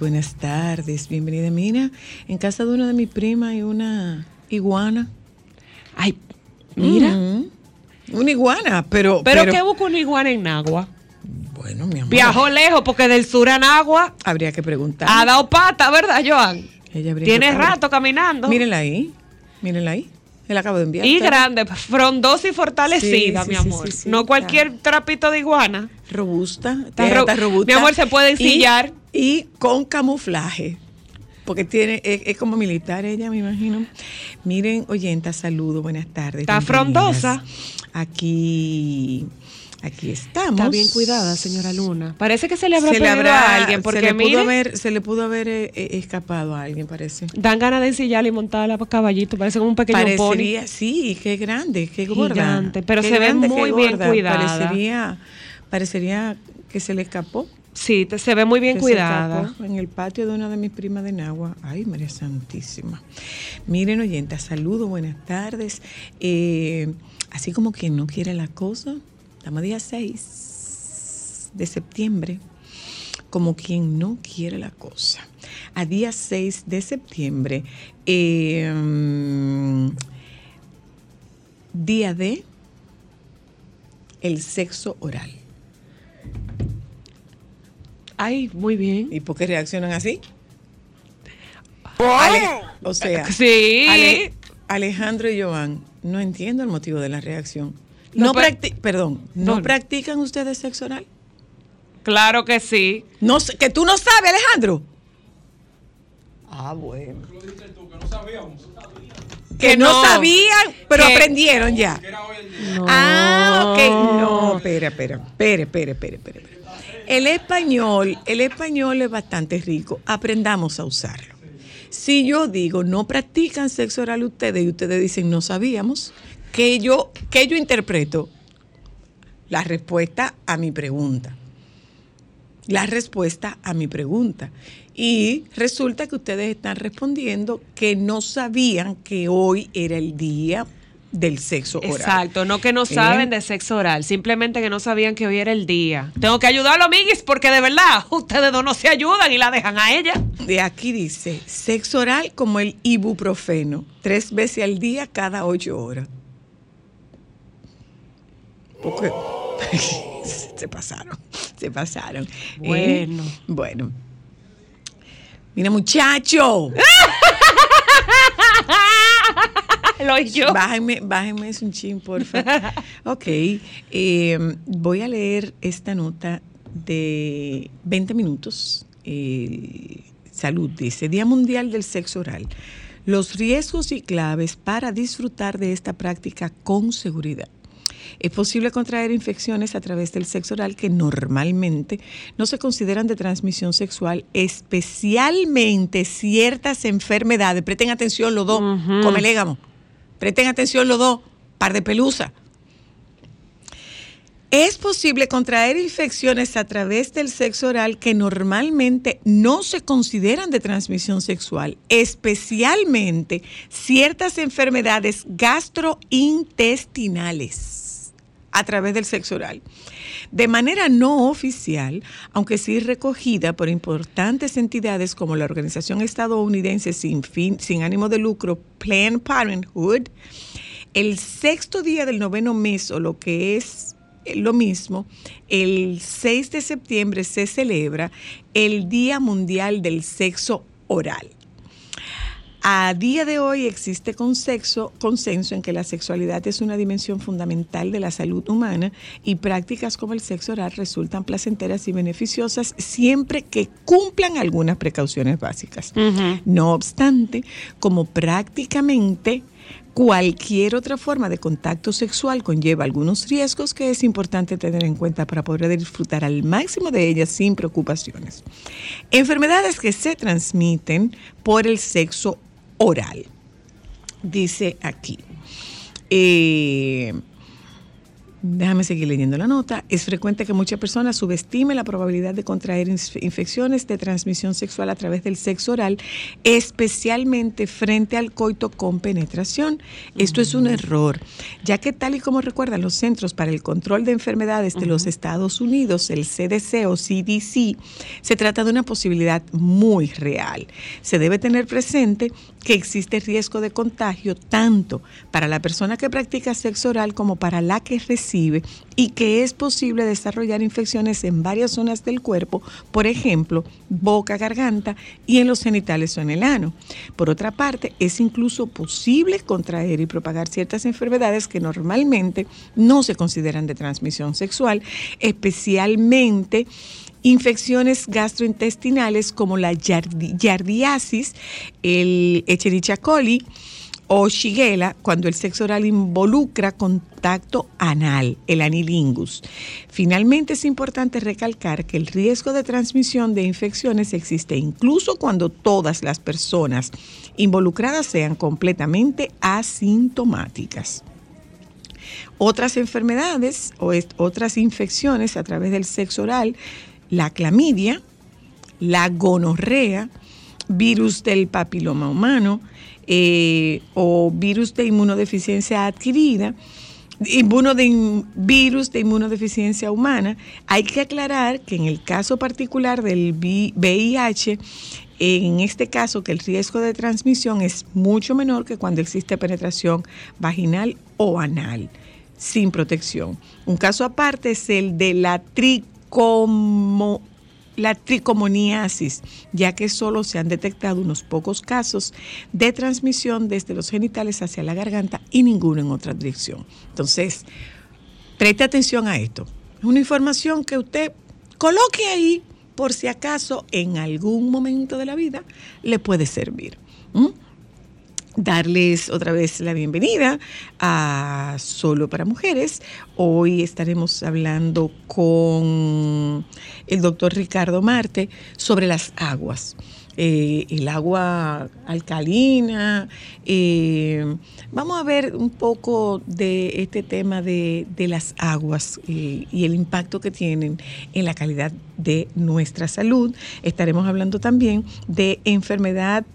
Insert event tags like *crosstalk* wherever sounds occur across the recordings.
Buenas tardes, bienvenida. Mira, en casa de una de mis primas hay una iguana. Ay, mira. Mm, una iguana, pero. pero, ¿qué busca una iguana en Nagua? Bueno, mi amor. Viajó lejos porque del sur a Nagua Habría que preguntar. ha dado pata, ¿verdad, Joan? Ella Tiene rato caminando. Mírenla ahí. Mírenla ahí. Acabo de enviar. y grande, frondosa y fortalecida, Sí, mi amor. sí, no cualquier trapito de iguana. Robusta. Está Está, ro- está robusta. Mi amor, se puede ensillar. Y, con camuflaje. Porque tiene, es, es como militar ella, me imagino. Miren, oyenta, saludo, buenas tardes. Está frondosa. Aquí, aquí estamos. Está bien cuidada, señora Luna. Parece que se le habrá Se le habrá- a alguien, se porque le pudo haber, se le pudo haber eh, eh, escapado a alguien, parece. dan ganas de ensillarla y montarla para caballito. Parece como un pequeño pony. Parecería, sí, qué grande, qué gorda. Gigante, pero Qué se ve grande, muy bien cuidada. Parecería, parecería que se le escapó. Sí, te- se ve muy bien se cuidada. en el patio de una de mis primas de Nagua. Ay, María Santísima. Miren, oyenta, saludos, buenas tardes. Eh, así como quien no quiere la cosa, estamos día 6 de septiembre. Como quien no quiere la cosa. A día 6 de septiembre, eh, día de el sexo oral. Ay, muy bien. ¿Y por qué reaccionan así? Ale- o sea, Sí. Ale- Alejandro y Joan, no entiendo el motivo de la reacción. No, No, practi- perdón, ¿no, No. practican ustedes sexo oral? Claro que sí. No, sé- que tú no sabes, Alejandro. Ah, bueno. Que Que no, no. sabían, pero Que- aprendieron ya. No. Ah, ok. No, espera, espera, espera, espera, espera, espera. El español, el español es bastante rico. Aprendamos a usarlo. Si yo digo no practican sexo oral ustedes y ustedes dicen no sabíamos, que yo, que yo interpreto la respuesta a mi pregunta. La respuesta a mi pregunta. Y resulta que ustedes están respondiendo que no sabían que hoy era el día del sexo oral. Exacto, no que no saben ¿Eh? de sexo oral, simplemente que no sabían que hoy era el día. Tengo que ayudarlo, amiguis, porque de verdad *laughs* ustedes dos no se ayudan y la dejan a ella. De aquí dice, sexo oral como el ibuprofeno, tres veces al día cada ocho horas. Porque *laughs* se pasaron, se pasaron. ¿eh? Bueno. bueno. Mira, muchacho, *laughs* Lo yo. bájenme, bájenme eso un chin, porfa. *laughs* Ok, eh, voy a leer esta nota de 20 minutos. Eh, salud, dice, Día Mundial del Sexo Oral. Los riesgos y claves para disfrutar de esta práctica con seguridad. Es posible contraer infecciones a través del sexo oral que normalmente no se consideran de transmisión sexual, especialmente ciertas enfermedades. Presten atención los dos, Ujú. come légamo. Presten atención los dos, par de pelusa. Es posible contraer infecciones a través del sexo oral que normalmente no se consideran de transmisión sexual, especialmente ciertas enfermedades gastrointestinales. A través del sexo oral. De manera no oficial, aunque sí recogida por importantes entidades como la organización estadounidense sin, fin, sin ánimo de lucro Planned Parenthood, el sexto día del noveno mes, o lo que es lo mismo, el 6 de septiembre se celebra el Día Mundial del Sexo Oral. A día de hoy existe consenso, consenso en que la sexualidad es una dimensión fundamental de la salud humana y prácticas como el sexo oral resultan placenteras y beneficiosas siempre que cumplan algunas precauciones básicas. No obstante, como prácticamente cualquier otra forma de contacto sexual conlleva algunos riesgos que es importante tener en cuenta para poder disfrutar al máximo de ellas sin preocupaciones. Enfermedades que se transmiten por el sexo oral. Dice aquí. eh, Déjame seguir leyendo la nota. Es frecuente que muchas personas subestimen la probabilidad de contraer inf- infecciones de transmisión sexual a través del sexo oral, especialmente frente al coito con penetración. Esto es un error, ya que tal y como recuerdan los Centros para el Control de Enfermedades de los Estados Unidos, el CDC o CDC, se trata de una posibilidad muy real. Se debe tener presente que existe riesgo de contagio tanto para la persona que practica sexo oral como para la que recibe y que es posible desarrollar infecciones en varias zonas del cuerpo, por ejemplo, boca, garganta y en los genitales o en el ano. Por otra parte, es incluso posible contraer y propagar ciertas enfermedades que normalmente no se consideran de transmisión sexual, especialmente infecciones gastrointestinales como la yardi- yardiasis, el Echerichia coli o Shigella cuando el sexo oral involucra contacto anal, el anilingus. Finalmente es importante recalcar que el riesgo de transmisión de infecciones existe incluso cuando todas las personas involucradas sean completamente asintomáticas. Otras enfermedades o otras infecciones a través del sexo oral, la clamidia, la gonorrea, virus del papiloma humano eh, o virus de inmunodeficiencia adquirida, de virus de inmunodeficiencia humana. Hay que aclarar que en el caso particular del vi- VIH, en este caso que el riesgo de transmisión es mucho menor que cuando existe penetración vaginal o anal sin protección. Un caso aparte es el de la tricomo la tricomoniasis, ya que solo se han detectado unos pocos casos de transmisión desde los genitales hacia la garganta y ninguno en otra dirección. Entonces, preste atención a esto. Es una información que usted coloque ahí por si acaso en algún momento de la vida le puede servir. Darles otra vez la bienvenida a Solo para Mujeres. Hoy estaremos hablando con el doctor Ricardo Marte sobre las aguas. Eh, el agua alcalina. eh, vamos a ver un poco de este tema de, de las aguas eh, y el impacto que tienen en la calidad de nuestra salud. Estaremos hablando también de enfermedad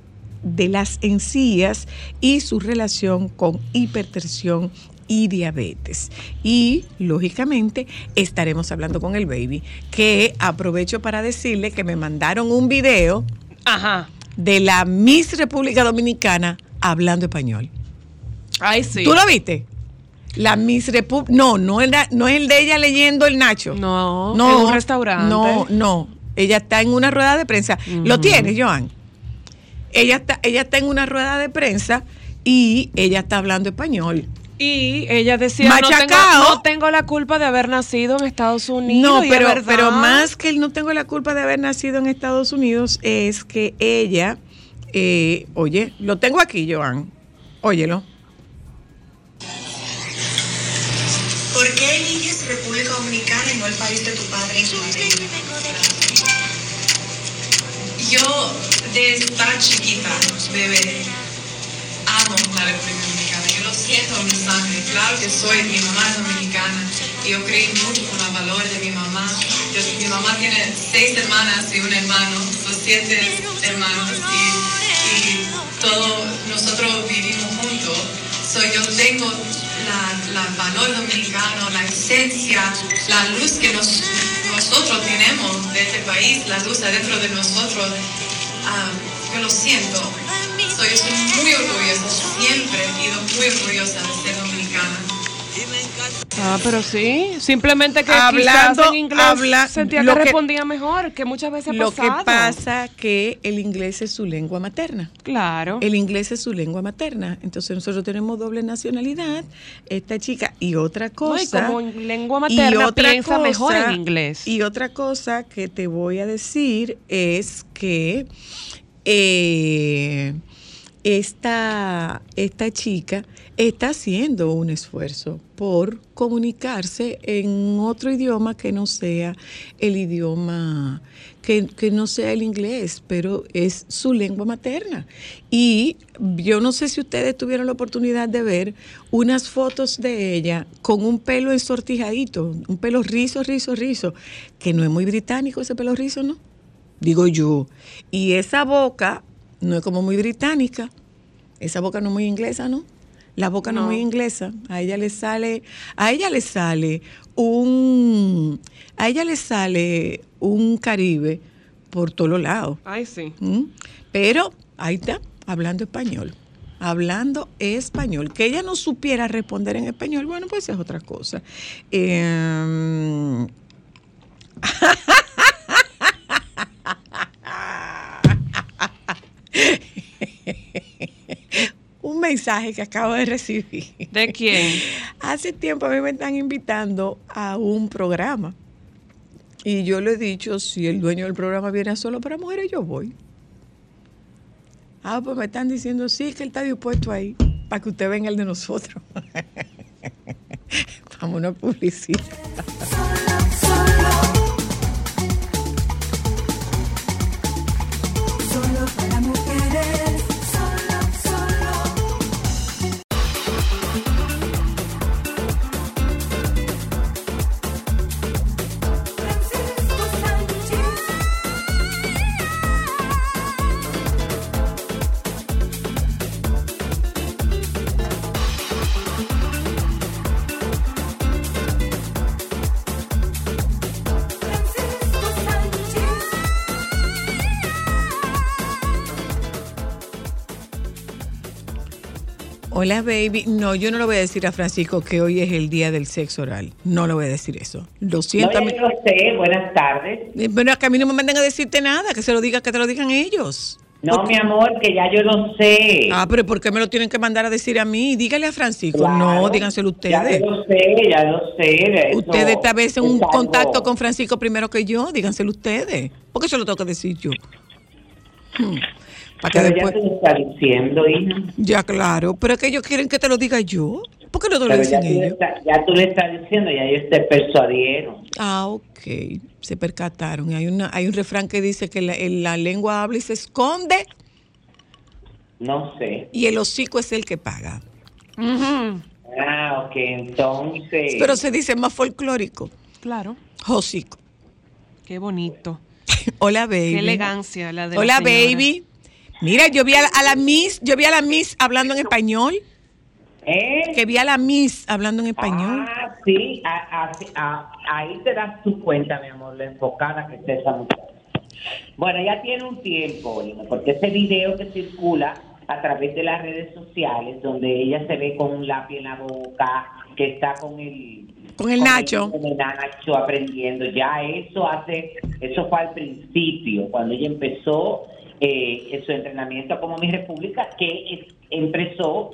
de las encías y su relación con hipertensión y diabetes. Y lógicamente estaremos hablando con el baby, que aprovecho para decirle que me mandaron un video Ajá. de la Miss República Dominicana hablando español. Ay, sí. ¿Tú lo viste? La Miss República. No, no, era- no es el de ella leyendo el Nacho. No, en un restaurante. No, no. Ella está en una rueda de prensa. ¿Lo tienes, Joan? Ella está, ella está en una rueda de prensa y ella está hablando español. Y ella decía, no tengo, Machacao. no tengo la culpa de haber nacido en Estados Unidos. No, pero, verdad. pero más que el no tengo la culpa de haber nacido en Estados Unidos es que ella, eh, oye, lo tengo aquí, Joan. Óyelo. ¿Por qué eliges República Dominicana y no el país de tu padre y tu madre? Yo, desde tan chiquita, bebé, amo la República Dominicana. Yo lo siento en mi sangre. Claro que soy, mi mamá dominicana. Y yo creí mucho con los valores de mi mamá. Mi mamá tiene seis hermanas y un hermano, son siete hermanos. Y, todos nosotros vivimos juntos. So, yo tengo la, la valor dominicano, la esencia, la luz que nos- nosotros tenemos de este país, la luz adentro de nosotros. Ah, yo lo siento. Soy, estoy muy orgullosa, siempre he ido muy orgullosa de ser dominicana. Ah, pero sí. Simplemente que Hablando- en inglés habla- sentía lo que, que- respondía mejor, que muchas veces ha Lo que pasa que el inglés es su lengua materna. Claro. El inglés es su lengua materna. Entonces nosotros tenemos doble nacionalidad, esta chica. Y otra No, y cosa. como en lengua materna piensa mejor en inglés. Y otra cosa que te voy a decir es que eh, esta, esta chica está haciendo un esfuerzo por comunicarse en otro idioma que no sea el idioma, que, que no sea el inglés, pero es su lengua materna. Y yo no sé si ustedes tuvieron la oportunidad de ver unas fotos de ella con un pelo ensortijadito, un pelo rizo, rizo, rizo, que no es muy británico ese pelo rizo, ¿no? Digo yo. Y esa boca no es como muy británica. Esa boca no es muy inglesa, ¿no? La boca no, No. es muy inglesa. A ella le sale, a ella le sale un, a ella le sale un Caribe por todos lados. Ay, sí. ¿Mm? Pero ahí está, hablando español. Hablando español. Que ella no supiera responder en español, bueno, pues es otra cosa. Eh, *laughs* mensaje que acabo de recibir. ¿De quién? *laughs* Hace tiempo a mí me están invitando a un programa. Y yo le he dicho, si el dueño del programa viene solo para mujeres, yo voy. Ah, pues me están diciendo, sí, que él está dispuesto ahí, para que usted venga el de nosotros. *laughs* Vamos a publicidad. Hola, baby. No, yo no le voy a decir a Francisco que hoy es el día del sexo oral. No le voy a decir eso. Lo No, siento. ya mí- yo lo sé, buenas tardes. Eh, Bueno, que a mí no me manden a decirte nada, que se lo diga, que te lo digan ellos. No, mi amor, que ya yo lo sé. Ah, pero ¿por qué me lo tienen que mandar a decir a mí? Dígale a Francisco. Claro, no, díganselo Ya ustedes. yo lo sé, ya lo sé. Ustedes tal vez en es un algo- contacto con Francisco primero que yo, díganselo ustedes. ¿Por qué eso lo tengo que decir yo? Hmm. Para que Pero después. ya te lo está diciendo, hija. Ya, claro, pero es que ellos quieren que te lo diga yo. ¿Por qué no te lo ya dicen le ellos? ya tú le estás diciendo, ya ellos te persuadieron. Ah, ok. Se percataron. Y Hay, una, hay un refrán que dice que la, lengua habla y se esconde No sé. y el hocico es el que paga. Ujú. Ah, ok, entonces. Pero se dice más folclórico. Claro. Hocico. Qué bonito. *laughs* Hola, baby. Qué elegancia la de la Hola, baby. Mira, yo vi a la, a la Miss, yo vi a la Miss hablando en español. ¿Eh? Que vi a la Miss hablando en español. Ah, sí, a- ahí te das tu cuenta, mi amor, lo enfocada que está esa muchacha. Bueno, ya tiene un tiempo, porque ese video que circula a través de las redes sociales, donde ella se ve con un lápiz en la boca, que está con el... Con el Nacho. Con el Nacho aprendiendo, ya eso hace, eso fue al principio, cuando ella empezó eh, en su entrenamiento como mi república, que empezó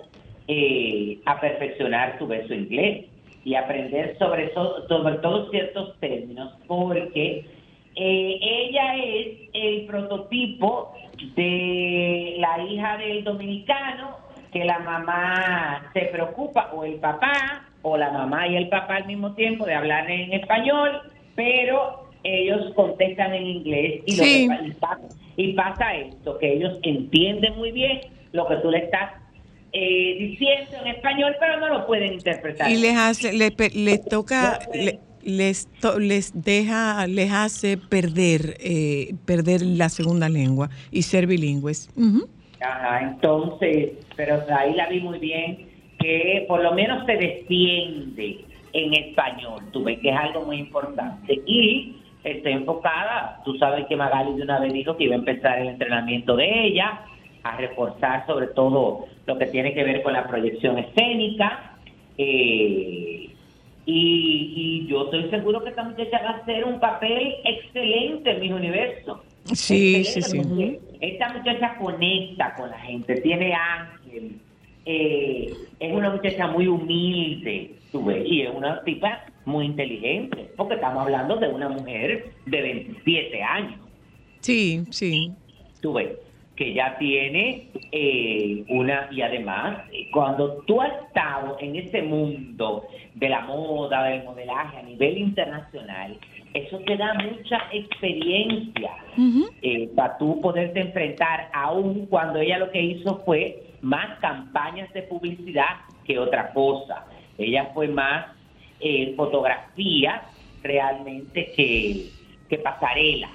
eh, a perfeccionar su verso inglés y aprender sobre, to- sobre todos ciertos términos, porque eh, ella es el prototipo de la hija del dominicano que la mamá se preocupa, o el papá, o la mamá y el papá al mismo tiempo de hablar en español, pero ellos contestan en inglés y, lo Sí. que pa- y pasa, esto, que ellos entienden muy bien lo que tú le estás eh, diciendo en español, pero no lo pueden interpretar. Y les hace, le pe- les toca, le- les, to- les deja, les hace perder, eh, perder la segunda lengua y ser bilingües. Ujú. Ajá, entonces, pero ahí la vi muy bien, que por lo menos se defiende en español, tú ves que es algo muy importante. Y está enfocada, tú sabes que Magali de una vez dijo que iba a empezar el entrenamiento de ella, a reforzar sobre todo lo que tiene que ver con la proyección escénica. eh, y, y yo estoy seguro que esta muchacha va a hacer un papel excelente en mi universo. Sí, sí, Excelente, sí. Esta muchacha conecta con la gente, tiene ángel, eh, es una muchacha muy humilde, tú ves, y es una tipa muy inteligente, porque estamos hablando de una mujer de 27 años, Sí, sí. tú ves, que ya tiene eh, una, y además, cuando tú has estado en ese mundo de la moda, del modelaje a nivel internacional, eso te da mucha experiencia eh, para tú poderte enfrentar, aún cuando ella lo que hizo fue más campañas de publicidad que otra cosa. Ella fue más eh, fotografía realmente que, que pasarela.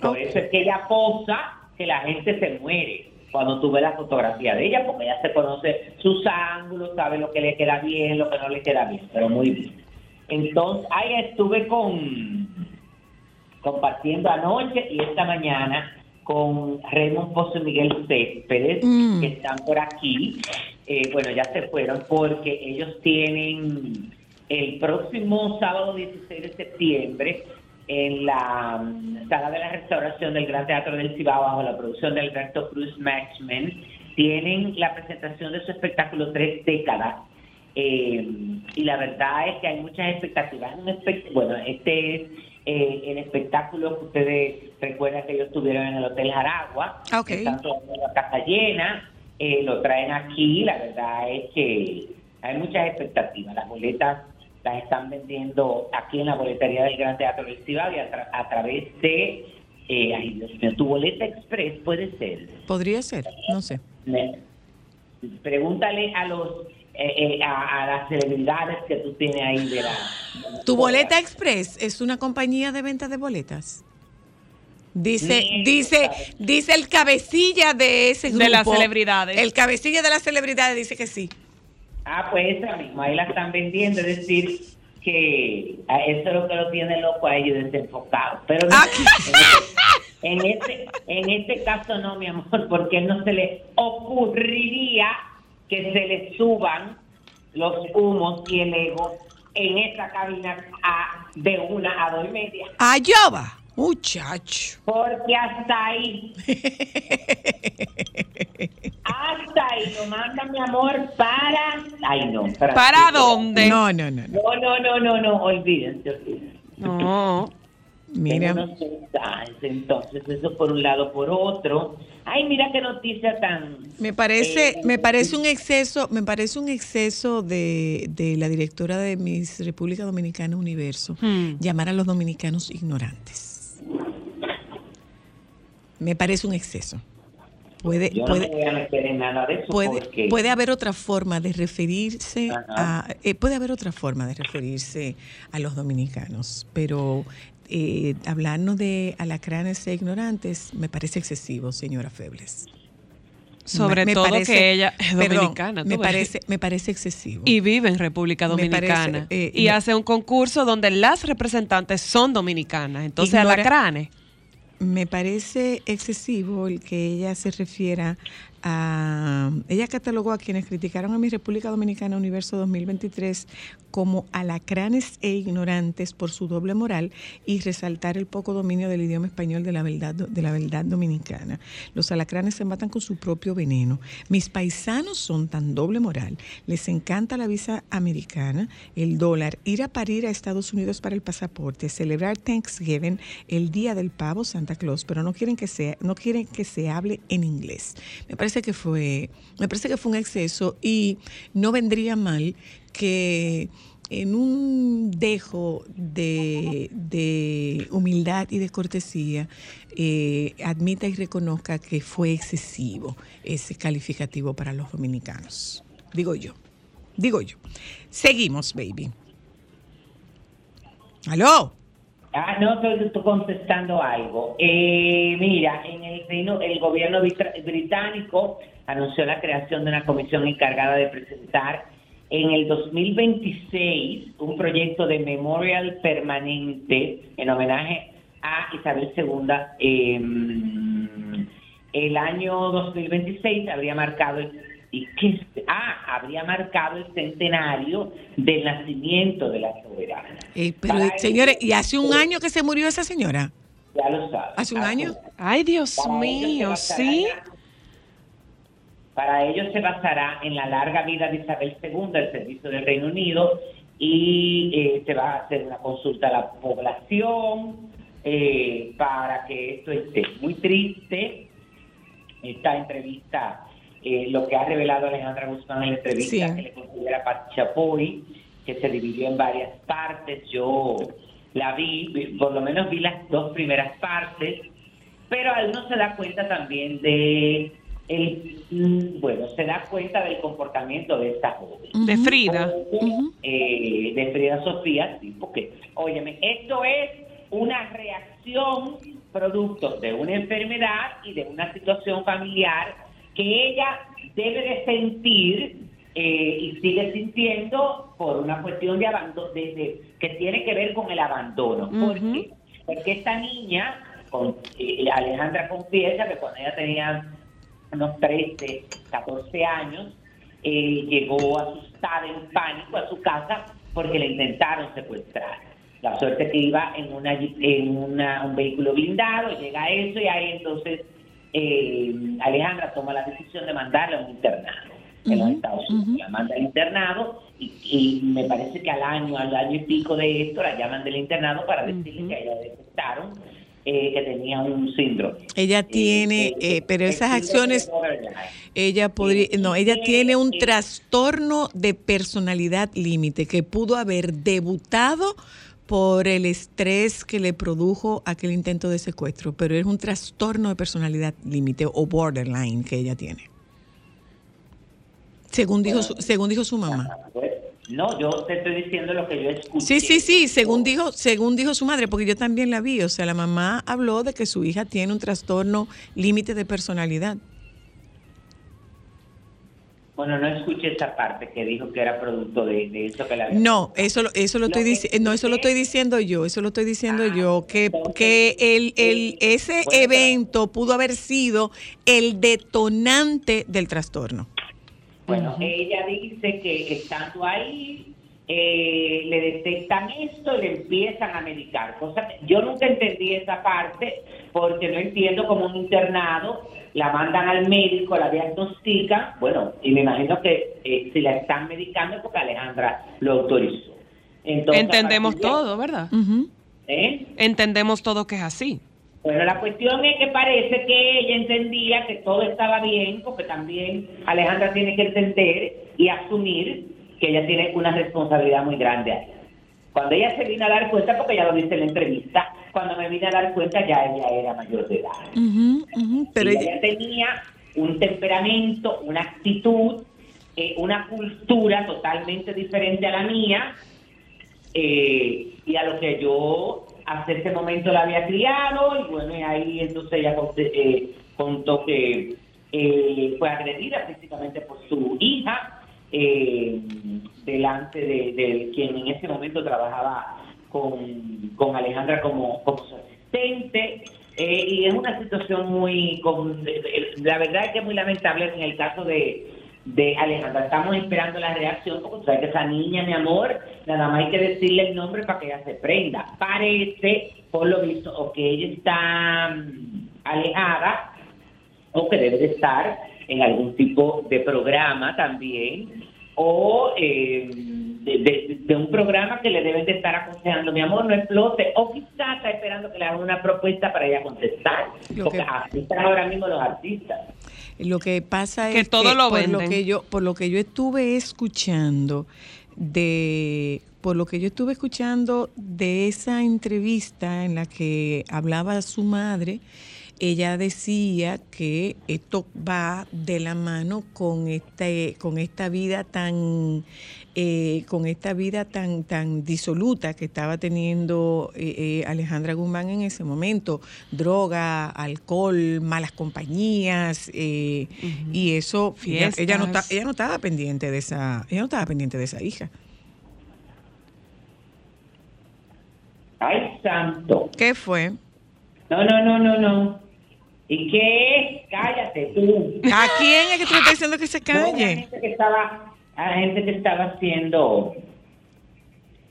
Por eso es que ella posa que la gente se muere cuando tú ves la fotografía de ella, porque ella se conoce sus ángulos, sabe lo que le queda bien, lo que no le queda bien, pero muy bien. Entonces, ahí estuve con compartiendo anoche y esta mañana con Raymond y Miguel Céspedes, Mm. que están por aquí. Eh, bueno, ya se fueron porque ellos tienen el próximo sábado 16 de septiembre en la mm, sala de la restauración del Gran Teatro del Cibao bajo la producción de Alberto Cruz Matchman tienen la presentación de su espectáculo Tres Décadas eh, y la verdad es que hay muchas expectativas. Bueno, este es eh, el espectáculo que ustedes recuerdan que ellos tuvieron en el Hotel Jaragua. Ah, ok. Están todos en la casa llena, eh, lo traen aquí. La verdad es que hay muchas expectativas. Las boletas las están vendiendo aquí en la boletería del Gran Teatro del y a, tra- a través de. eh, ay, Dios mío, tu boleta express puede ser. Podría ser, no sé. Pregúntale a los eh, eh, a, a las celebridades que tú tienes ahí de la. Tu boleta express es una compañía de venta de boletas. Dice, Mierda. dice, dice el cabecilla de ese grupo. De las celebridades. El cabecilla de las celebridades dice que sí. Ah, pues esa misma, ahí la están vendiendo, es decir, que a eso es lo que lo tiene loco a ellos desenfocados. Pero Ah. en, este, en, este, en este caso no, mi amor, porque no se le ocurriría que se le suban los humos y el ego en esa cabina a, de una a dos y media. Allá va, muchacho. Porque hasta ahí. *laughs* hasta ahí. Lo manda mi amor para. Ay, no. ¿Para dónde? No, no, no, no. No, no, no, no, no. Olvídense, olvídense. No. *laughs* Mira, entonces, eso por un lado. Por otro. Ay, mira qué noticia tan. me parece, Eh, me parece un exceso, me parece un exceso de, de la directora de Miss República Dominicana Universo Hmm. llamar a los dominicanos ignorantes. Me parece un exceso. Puede, Yo puede, no voy a meter en nada de eso puede, porque. puede haber otra forma de referirse Ajá. a eh, puede haber otra forma de referirse a los dominicanos pero eh, hablarnos de alacranes e ignorantes me parece excesivo señora Febles Sobre Me- me todo parece- que ella es dominicana. me parece me parece excesivo Y vive en República parece, Dominicana. eh, y me- hace un concurso donde las representantes son dominicanas. Entonces, Ignora- alacranes. Me parece excesivo el que ella se refiera a... Ella catalogó a quienes criticaron a mi República Dominicana Universo 2023 como alacranes e ignorantes por su doble moral y resaltar el poco dominio del idioma español de la verdad, de la verdad dominicana. Los alacranes se matan con su propio veneno. Mis paisanos son tan doble moral. Les encanta la visa americana, el dólar, ir a parir a Estados Unidos para el pasaporte, celebrar Thanksgiving, el día del pavo Santa Claus, pero no quieren que sea, no quieren que se hable en inglés. Me parece que fue, me parece que fue un exceso y no vendría mal que en un dejo de, de humildad y de cortesía eh, admita y reconozca que fue excesivo ese calificativo para los dominicanos. Digo yo, digo yo. Seguimos, baby. ¿Aló? Ah, no, estoy, contestando algo. Eh, mira, en el reino, el gobierno británico anunció la creación de una comisión encargada de presentar en el 2026 un proyecto de memorial permanente en homenaje a Isabel II. Eh, el año 2026 habría marcado el, y qué- ah, habría marcado el centenario del nacimiento de la soberana. Eh, pero, Para eh, señores, ¿y hace un año que se murió esa señora? Ya lo sabes. ¿Hace un año? Ay, Dios Para mío, ¿sí? Para ello se basará en la larga vida de Isabel II, el servicio del Reino Unido, y eh, se va a hacer una consulta a la población eh, para que esto esté muy triste. Esta entrevista, eh, lo que ha revelado Alejandra Guzmán en la entrevista Sí. que le considera Pati Chapoy, que se dividió en varias partes, yo la vi, por lo menos vi las dos primeras partes, pero uno se da cuenta también de el mm, bueno se da cuenta del comportamiento de esta joven De Frida. Eh, de Frida Sofía sí porque óyeme esto es una reacción producto de una enfermedad y de una situación familiar que ella debe de sentir eh, y sigue sintiendo por una cuestión de abandono de, de- que tiene que ver con el abandono Ujú. porque porque esta niña con, eh, Alejandra confiesa que cuando ella tenía unos 13, 14 años, eh, llegó asustada, en pánico a su casa porque le intentaron secuestrar. La suerte que iba en, una, en una- un vehículo blindado, llega eso y ahí entonces eh, Alejandra toma la decisión de mandarla a un internado en los Estados Unidos. La manda al internado y, y me parece que al año, al año y pico de esto, la llaman del internado para decirle que ella detectaron eh, que tenía un síndrome. Ella tiene, Eh, eh, pero esas acciones, ella podría, no, ella tiene un trastorno de personalidad límite que pudo haber debutado por el estrés que le produjo aquel intento de secuestro, pero es un trastorno de personalidad límite o borderline que ella tiene. Según dijo, su, según dijo su mamá. Pues, No, yo te estoy diciendo lo que yo escuché. Sí, sí, sí, según dijo, según dijo su madre, porque yo también la vi, o sea, la mamá habló de que su hija tiene un trastorno límite de personalidad. Bueno, no escuché esa parte que dijo que era producto de, de eso que la había No, eso, lo- eso lo estoy Lo diciendo, no, eso lo estoy diciendo yo, eso lo estoy diciendo Ah, yo, que, entonces, que el, el, ese bueno, evento pudo haber sido el detonante del trastorno. Bueno, ella dice que estando ahí eh, le detectan esto y le empiezan a medicar. Cosa que yo nunca entendí esa parte porque no entiendo cómo un internado la mandan al médico, la diagnostican, bueno, y me imagino que eh, si la están medicando es porque Alejandra lo autorizó. Entonces, Entendemos de- todo, ¿verdad? ¿Eh? Entendemos todo que es así. Bueno, la cuestión es que parece que ella entendía que todo estaba bien, porque también Alejandra tiene que entender y asumir que ella tiene una responsabilidad muy grande ahí. Cuando ella se vino a dar cuenta, porque ella lo dice en la entrevista, cuando me vine a dar cuenta ya ella era mayor de edad. Ujú, Pero ella, tenía un temperamento, una actitud, eh, una cultura totalmente diferente a la mía eh, y a lo que yo hasta ese momento la había criado y bueno, y ahí entonces ella conté- eh, contó que eh, fue agredida físicamente por su hija eh, delante de, de quien en ese momento trabajaba con, con Alejandra como, como su asistente. eh, y es una situación muy, con- la verdad es que es muy lamentable en el caso de, de Alejandra. Estamos esperando la reacción, porque sabes que esa niña, mi amor, nada más hay que decirle el nombre para que ella se prenda. Parece, por lo visto, o que ella está mm, alejada, o que debe de estar en algún tipo de programa también, o eh, de, de- de un programa que le deben de estar aconsejando, mi amor, no explote, o quizás está esperando que le hagan una propuesta para ella contestar, Lo porque que- así están ahora mismo los artistas. Lo que pasa Que es todo que lo por lo que yo por lo que yo estuve escuchando de por lo que yo estuve escuchando de esa entrevista en la que hablaba su madre ella decía que esto va de la mano con este, con esta vida tan, eh, con esta vida tan, tan disoluta que estaba teniendo eh, eh, Alejandra Guzmán en ese momento, droga, alcohol, malas compañías, eh, y eso ella, ella no Fiestas. está- ella no estaba pendiente de esa, ella no estaba pendiente de esa hija. Ay, santo. ¿Qué fue? No, no, no, no, no. ¿Y qué es? Cállate tú. ¿A quién es que tú le estás diciendo que se No, la calle? gente que estaba, a la gente que estaba haciendo,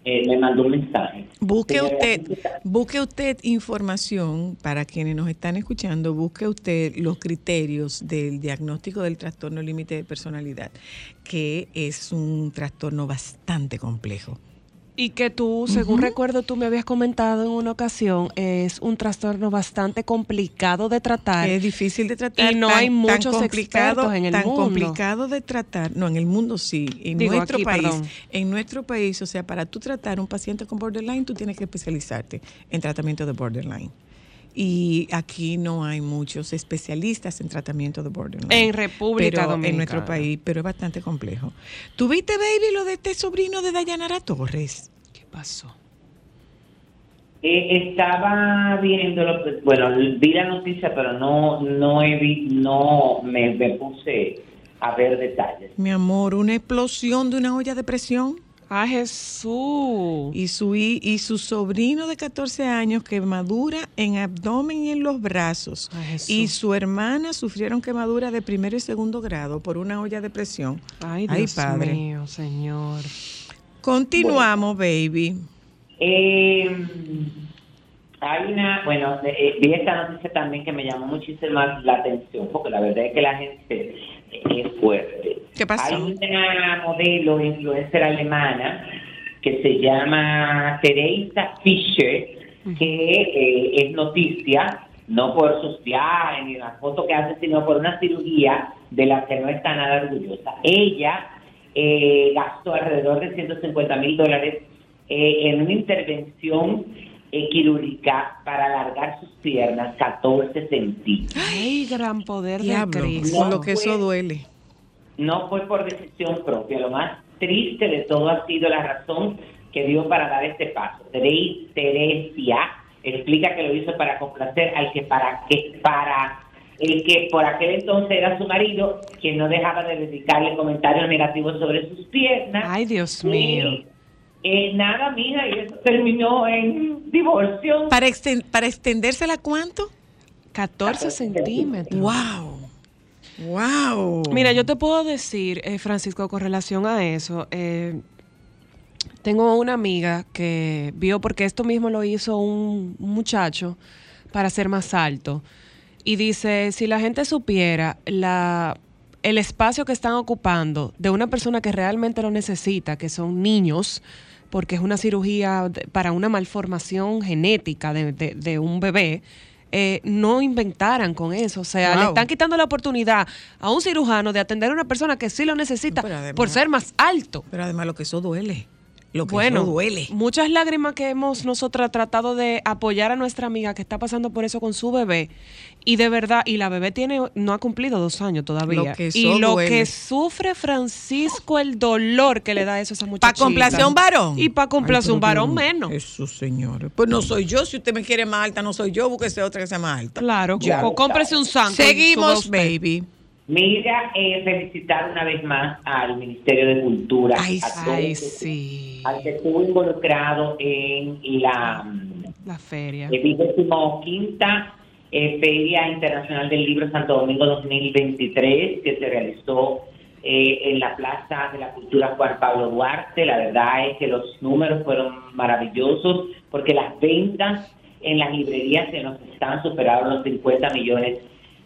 eh, me mandó un mensaje. Busque usted, busque usted información para quienes nos están escuchando, busque usted los criterios del diagnóstico del trastorno límite de personalidad, que es un trastorno bastante complejo. Y que tú, según recuerdo, tú me habías comentado en una ocasión, es un trastorno bastante complicado de tratar. Es difícil de tratar. Y no tan- hay tan muchos expertos en el tan mundo. complicado de tratar. No, en el mundo sí. En Digo, nuestro aquí, país, perdón. en nuestro país, o sea, para tú tratar un paciente con borderline, tú tienes que especializarte en tratamiento de borderline. Y aquí no hay muchos especialistas en tratamiento de borderline. En República pero, Dominicana. En nuestro país, pero es bastante complejo. ¿Tuviste, baby, lo de este sobrino de Dayanara Torres? ¿Qué pasó? Eh, estaba viendo, lo que- bueno, vi la noticia, pero no, no, he vi- no me, me puse a ver detalles. Mi amor, una explosión de una olla de presión. ¡Ah, Jesús! y su, y su sobrino de 14 años quemadura en abdomen y en los brazos. Ay, Jesús. y su hermana sufrieron quemadura de primero y segundo grado por una olla de presión. Ay, Ay, Dios padre. mío, señor. Continuamos, baby. Eh, hay una, bueno, eh, vi esta noticia también que me llamó muchísimo la atención, porque la verdad es que la gente es fuerte. ¿Qué pasó? Hay una modelo influencer alemana que se llama Teresa Fischer, que eh, es noticia, no por sus viajes ni las fotos que hace, sino por una cirugía de la que no está nada orgullosa. Ella eh, gastó alrededor de 150 mil dólares eh, en una intervención eh, quirúrgica para alargar sus piernas 14 centímetros. ¡Ay, gran poder Diablo, de Cristo! con lo que eso duele. no fue por decisión propia. Lo más triste de todo ha sido la razón que dio para dar este paso. Tere- Teresia explica que lo hizo para complacer al que para que para el que por aquel entonces era su marido, quien no dejaba de dedicarle comentarios negativos sobre sus piernas. ¡Ay, Dios Y, mío! Eh, nada, mija, y eso terminó en divorcio. ¿Para, exten- para extendérsela cuánto? 14 centímetros. ¡Wow! ¡Wow! Mira, yo te puedo decir, eh, Francisco, con relación a eso, eh, tengo una amiga que vio, porque esto mismo lo hizo un, un muchacho para ser más alto, y dice, si la gente supiera la, el espacio que están ocupando de una persona que realmente lo necesita, que son niños, porque es una cirugía para una malformación genética de, de- de un bebé, eh, no inventaran con eso. O sea, le están quitando la oportunidad a un cirujano de atender a una persona que sí lo necesita además- por ser más alto. Pero además lo que eso duele. Lo que Bueno, duele. muchas lágrimas que hemos nosotras tratado de apoyar a nuestra amiga que está pasando por eso con su bebé. Y de verdad, y la bebé tiene, no ha cumplido dos años todavía. Lo que y lo duele. que sufre Francisco, el dolor que le da eso a esa muchacha. ¿Para complacer a un varón? Y para complacer un varón menos. Eso, señores. Pues no soy yo. Si usted me quiere más alta, no soy yo. Búsquese otra que sea más alta. Claro, Ya. cómprese un suba Seguimos, baby. Mira, eh, felicitar una vez más al Ministerio de Cultura. Ay, a todos Ay, que- sí. al que estuvo involucrado en la La feria. vigésimo quinta eh, Feria Internacional del Libro Santo Domingo 2023 que se realizó eh, en la Plaza de la Cultura Juan Pablo Duarte. La verdad es que los números fueron maravillosos porque las ventas en las librerías se nos están superando los 50 millones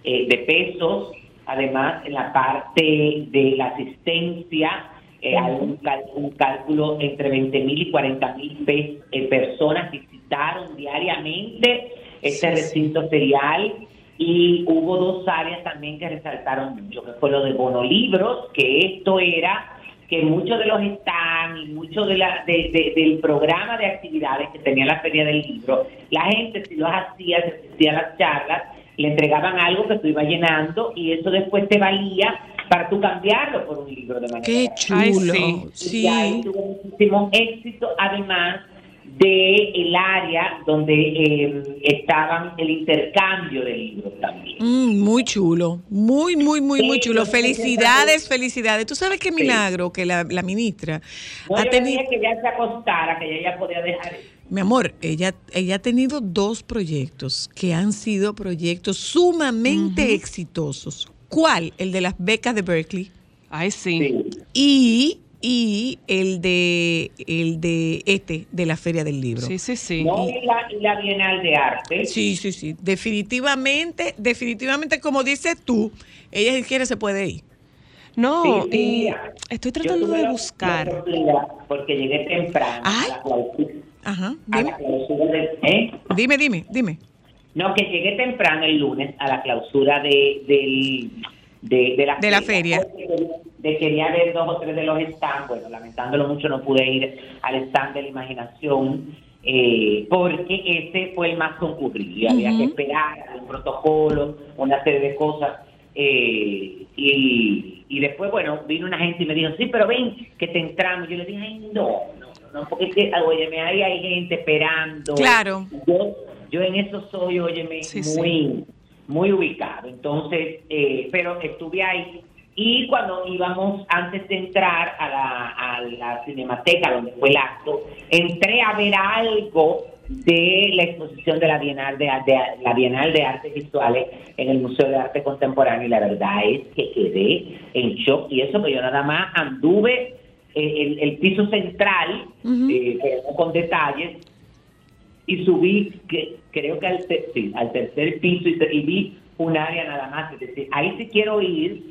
eh, de pesos. Además, en la parte de la asistencia, eh, hay un, cal- un cálculo entre 20 mil y 40 mil eh, personas visitaron diariamente este recinto ferial. Y hubo dos áreas también que resaltaron mucho, que fue lo de bonolibros, que esto era que muchos de los stands y mucho de la, de- de- del programa de actividades que tenía la Feria del Libro, la gente si los hacía, se asistía a las charlas le entregaban algo que tú ibas llenando y eso después te valía para tú cambiarlo por un libro de manera Qué. Ay, chulo. sí. Y ahí Sí. tuvo muchísimo éxito, además de el área donde eh, estaban el intercambio de libros también. Mm, muy chulo, muy, muy, muy, muy Sí, chulo. Felicidades, felicidades. Tú sabes qué milagro que la, la ministra No, ha tenido. quería que ya se acostara, que ella ya podía dejar eso. Mi amor, ella, ella ha tenido dos proyectos que han sido proyectos sumamente exitosos. ¿Cuál? El de las becas de Berkeley Ay, sí. Y, y el de el de este, de la Feria del Libro. Sí, sí, sí. No, y la, y la Bienal de Arte. Sí, sí, sí. Definitivamente, definitivamente, como dices tú, ella si quiere se puede ir. No, Sí, sí, y estoy tratando de la buscar. Porque llegué temprano Ay. a la Ajá. Dime, del- ¿eh? dime, dime, dime. No, que llegué temprano el lunes a la clausura de, del, de, de la, De la feria. De, quería ver dos o tres de los stands. Bueno, lamentándolo mucho, no pude ir al stand de la imaginación. eh, porque ese fue el más concurrido y había que esperar un protocolo, una serie de cosas. eh, y, y después, bueno, vino una gente y me dijo, sí, pero ven, que te entramos. Yo le dije, ay, no, no, porque es que, óyeme, ahí hay gente esperando. Claro. Yo, yo en eso soy, óyeme, Sí, sí. muy, muy ubicado. Entonces, eh, pero estuve ahí. Y cuando íbamos, antes de entrar a la, a la cinemateca, donde fue el acto, entré a ver algo de la exposición de la Bienal de, de- la Bienal de Artes Visuales en el Museo de Arte Contemporáneo y la verdad es que quedé en shock y eso que yo nada más anduve el, el piso central, eh, pero con detalles, y subí, que, creo que al, te- sí, al tercer piso y, y vi un área nada más. Es decir, ahí sí quiero ir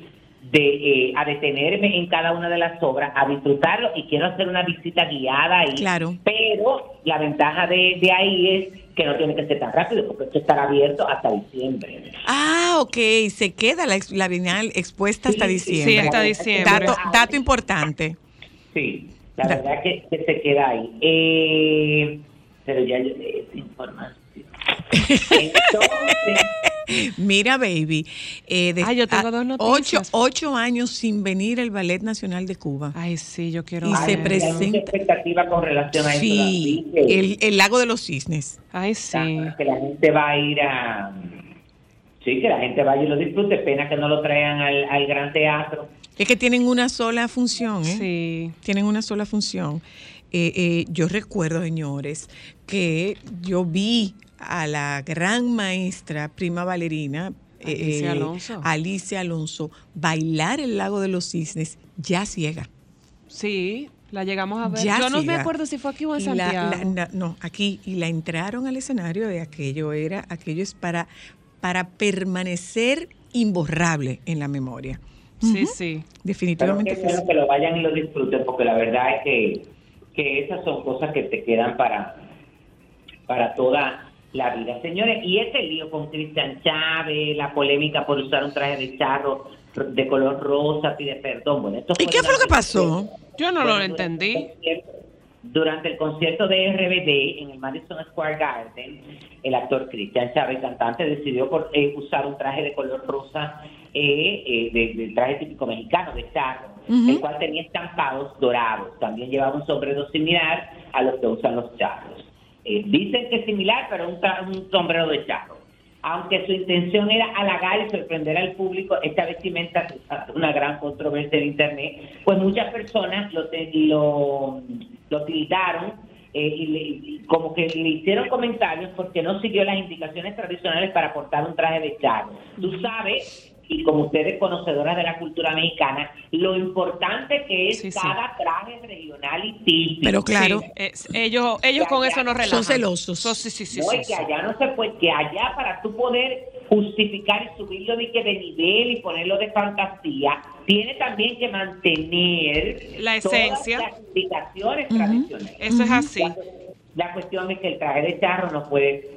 de, eh, a detenerme en cada una de las obras, a disfrutarlo y quiero hacer una visita guiada ahí. Claro. Pero la ventaja de, de ahí es que no tiene que ser tan rápido porque esto estará abierto hasta diciembre. Ah, ok, se queda la, la Bienal expuesta hasta sí, diciembre. sí, hasta diciembre. Dato, dato importante. Sí, la Da- verdad que, que se queda ahí. Eh, pero ya yo esa información. *laughs* Entonces, Mira, baby, eh, de- Ah, yo tengo a- dos ocho, noticias. ocho años sin venir el Ballet Nacional de Cuba. Ay, sí, yo quiero Y ver. se hay mucha presenta- expectativa con relación a eso. Sí, el, el lago de los cisnes. Ay, sí. que la gente va a ir a sí que la gente vaya y lo disfrute pena que no lo traigan al, al gran teatro Es que tienen una sola función, ¿eh? Sí. Tienen una sola función. Eh, eh, yo recuerdo, señores, que yo vi a la gran maestra, prima bailarina, eh, Alicia Alonso. Alicia Alonso, bailar el lago de los cisnes ya ciega. Sí, la llegamos a ver. Ya yo no me acuerdo si fue aquí o en la- Santiago. la- no, aquí. Y la entraron al escenario y aquello era, aquello es para, para permanecer imborrable en la memoria. Sí, sí. pero Definitivamente que bueno sí. que lo vayan y lo disfruten porque la verdad es que, que esas son cosas que te quedan para para toda la vida señores y ese lío con Cristian Chávez la polémica por usar un traje de charro de color rosa pide perdón bueno esto ¿Y qué fue lo que pasó? Yo no Bueno, lo entendí. Durante el concierto de RBD en el Madison Square Garden, el actor Christian Chávez, cantante, decidió por, eh, usar un traje de color rosa, eh, eh, de- del traje típico mexicano de charro, Ujú. el cual tenía estampados dorados. También llevaba un sombrero similar a los que usan los charros. Eh, dicen que es similar, pero un, un sombrero de charro. Aunque su intención era halagar y sorprender al público, esta vestimenta una gran controversia en Internet, pues muchas personas lo, lo, lo tildaron eh, y, le- y como que le hicieron comentarios porque no siguió las indicaciones tradicionales para portar un traje de charro. Tú sabes, y como ustedes conocedoras de la cultura mexicana, lo importante que es Sí, sí. cada traje regional y típico. Pero claro, Sí, es- ellos, ellos con eso no relajan. Son celosos. So- sí, sí, sí, no, que sí. allá no se puede, que allá para tú poder justificar y subirlo de, que de nivel y ponerlo de fantasía, tiene también que mantener La todas esencia. las indicaciones tradicionales. Eso es así. La, la cuestión es que el traje de charro no puede,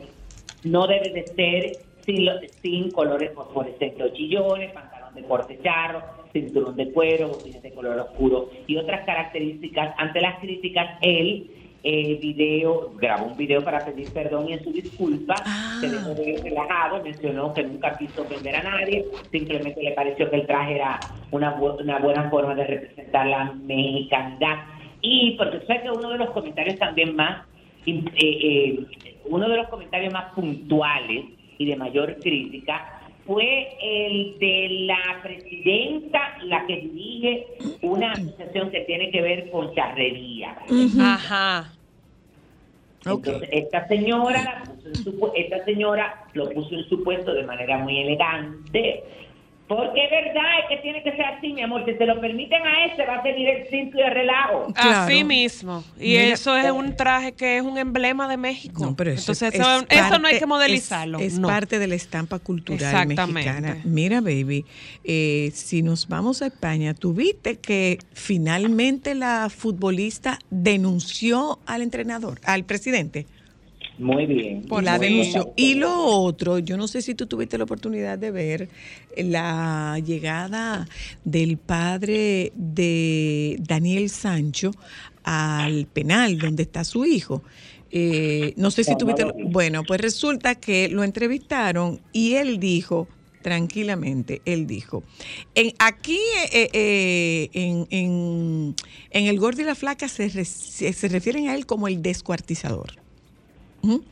no debe de ser sin, lo- sin colores fosforescentes o chillones, pantalón de corte charro, cinturón de cuero, botines de color oscuro y otras características. Ante las críticas, él eh, video, grabó un video para pedir perdón y en su disculpa Ah. se dejó de relajado, mencionó que nunca quiso ofender a nadie, simplemente le pareció que el traje era una, bu- una buena forma de representar la mexicanidad. Y porque sé que uno de los comentarios también más, eh, eh, uno de los comentarios más puntuales y de mayor crítica fue el de la presidenta, la que dirige una asociación que tiene que ver con charrería. Ajá. Entonces, esta señora, la puso en su esta señora lo puso en su puesto de manera muy elegante. Porque es verdad, es que tiene que ser así, mi amor. Si se lo permiten a este, va a seguir el cinto y el relajo. Claro. Así mismo. Y Mira, eso es un traje que es un emblema de México. No, pero eso, Entonces, es eso, eso no hay parte- que modelizarlo. Es, es no. parte de la estampa cultural mexicana. Mira, baby, eh, si nos vamos a España, tuviste que finalmente la futbolista denunció al entrenador, al presidente. Muy bien. Por la bien. Y lo otro, yo no sé si tú tuviste la oportunidad de ver la llegada del padre de Daniel Sancho al penal donde está su hijo. Eh, no sé si tuviste. lo bueno, pues resulta que lo entrevistaron y él dijo tranquilamente, él dijo, en, aquí eh, eh, en, en- en El Gordo y la Flaca se, re- se se refieren a él como el descuartizador.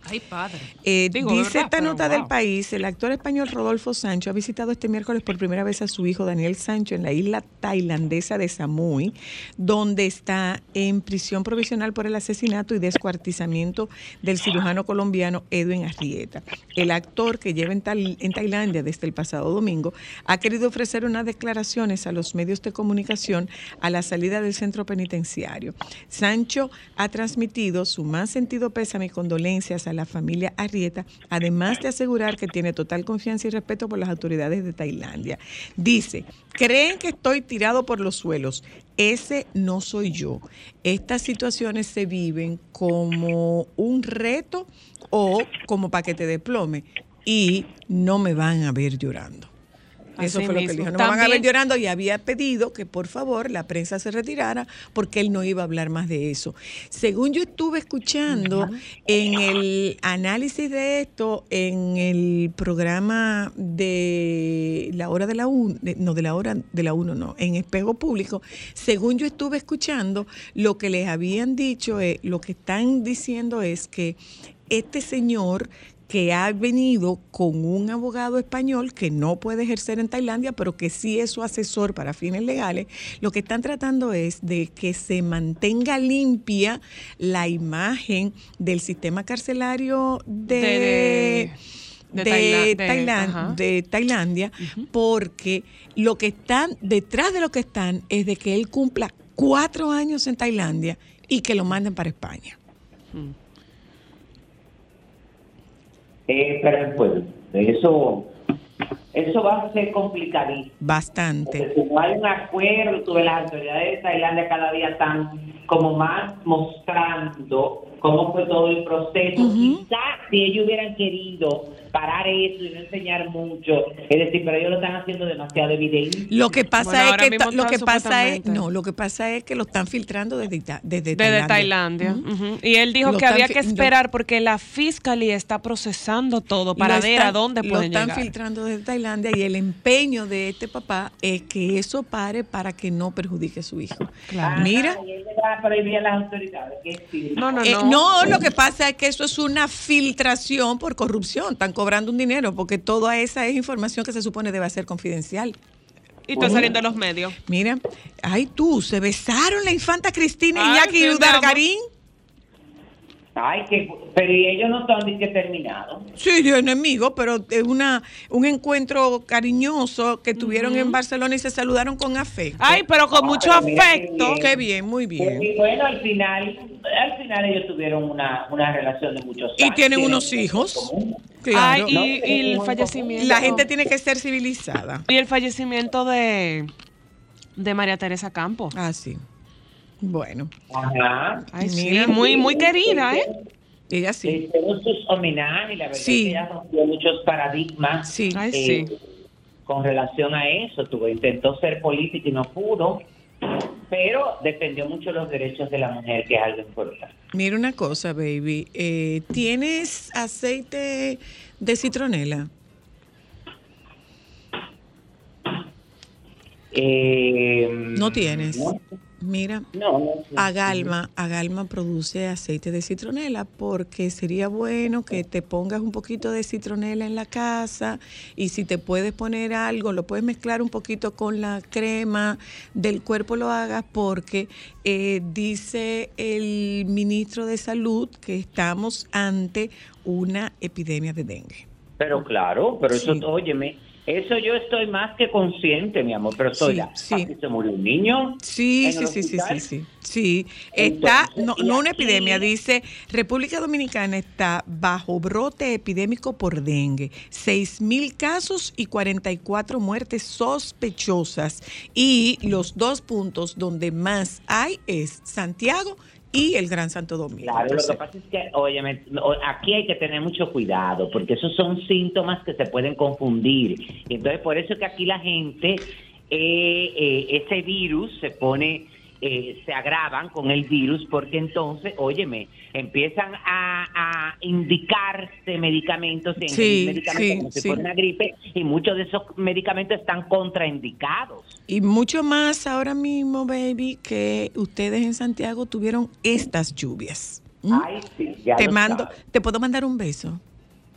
Ay, padre. Eh, Digo, dice verdad, esta nota wow. del país, el actor español Rodolfo Sancho ha visitado este miércoles por primera vez a su hijo Daniel Sancho en la isla tailandesa de Samui, donde está en prisión provisional por el asesinato y descuartizamiento del cirujano colombiano Edwin Arrieta. El actor que lleva en, Tal- en Tailandia desde el pasado domingo ha querido ofrecer unas declaraciones a los medios de comunicación a la salida del centro penitenciario. Sancho ha transmitido su más sentido pésame y condolencias a la familia Arrieta, además de asegurar que tiene total confianza y respeto por las autoridades de Tailandia. Dice, creen que estoy tirado por los suelos. Ese no soy yo. Estas situaciones se viven como un reto o como paquete de plome y no me van a ver llorando. Eso Así fue lo que dijo. No me van a ver También- llorando y había pedido que por favor la prensa se retirara porque él no iba a hablar más de eso. Según yo estuve escuchando en el análisis de esto, en el programa de la hora de la 1, no de la hora de la 1, no, en espejo público, según yo estuve escuchando, lo que les habían dicho, es, lo que están diciendo es que este señor que ha venido con un abogado español que no puede ejercer en Tailandia, pero que sí es su asesor para fines legales, lo que están tratando es de que se mantenga limpia la imagen del sistema carcelario de, De- de, de Tailandia, porque lo que están, detrás de lo que están, es de que él cumpla cuatro años en Tailandia y que lo manden para España. Eh, pero pues, eso, eso va a ser complicadísimo. Bastante. Porque si no hay un acuerdo, tú ves, las autoridades de Tailandia cada día están como más mostrando cómo fue todo el proceso. Quizás si ellos hubieran querido parar eso y no enseñar mucho, es decir, pero ellos lo están haciendo demasiado evidente. Lo que pasa Bueno, es que lo que pasa es no, lo que pasa es que lo están filtrando desde, desde Desde Tailandia. Y él dijo Lo que están había que lo- esperar porque la fiscalía está procesando todo para Lo ver están- a dónde Lo pueden están llegar. filtrando desde Tailandia y el empeño de este papá es que eso pare para que no perjudique a su hijo. Claro. Mira, Ah, y él le va a prohibir a las autoridades que sí. No, no, Eh, no. no, lo que pasa es que eso es una filtración por corrupción. Están cobrando un dinero porque toda esa es información que se supone debe ser confidencial. Y está saliendo en los medios. Mira, ay tú, se besaron la infanta Cristina y Jackie sí, Udargarín. Ay, que, pero y ellos no ni que terminados. Sí, de enemigo, pero es una, un encuentro cariñoso que tuvieron en Barcelona y se saludaron con afecto. Ay, pero con mucho pero mira qué afecto. bien. Qué bien, muy bien. Y bueno, al final, al final ellos tuvieron una, una relación de muchos Y años. tienen unos hijos. Claro. Ay, No, y, y el fallecimiento. La gente tiene que ser civilizada. Y el fallecimiento de, de María Teresa Campos. Ah, sí. Bueno, Ajá. Ay, Mira. sí, muy, muy querida, ¿eh? ella sí. Hicieron sus homenajes, la verdad Sí. es que ella rompió muchos paradigmas Sí. Ay, eh, sí. con relación a eso. Tuvo, intentó ser política y no pudo. pero defendió mucho los derechos de la mujer, que es algo importante. Mira una cosa, baby. eh, ¿Tienes aceite de citronela? Eh, No tienes. No, Mira, no, no. Agalma, Agalma produce aceite de citronela porque sería bueno que te pongas un poquito de citronela en la casa y si te puedes poner algo, lo puedes mezclar un poquito con la crema del cuerpo, lo hagas porque eh, dice el ministro de Salud que estamos ante una epidemia de dengue. Pero claro, pero eso, Sí. óyeme, eso yo estoy más que consciente, mi amor, pero soy Sí, la- sí. aquí se murió un niño. Sí, sí, sí, sí, sí, sí. Sí, está, Entonces, no, una epidemia, dice, República Dominicana está bajo brote epidémico por dengue. 6 mil casos y 44 muertes sospechosas. Y los dos puntos donde más hay es Santiago y el Gran Santo Domingo. Claro, lo que pasa es que, óyeme, o- aquí hay que tener mucho cuidado, porque esos son síntomas que se pueden confundir. Y Entonces, por eso es que aquí la gente, eh, eh, ese virus se pone, eh, se agravan con el virus, porque entonces, óyeme, empiezan a, a indicarse medicamentos, y Sí, medicamentos sí, como si sí. fuera una gripe, y muchos de esos medicamentos están contraindicados. Y mucho más ahora mismo, baby, que ustedes en Santiago tuvieron estas lluvias. ¿Mm? Ay, sí, ya te mando, sabes. te puedo mandar un beso.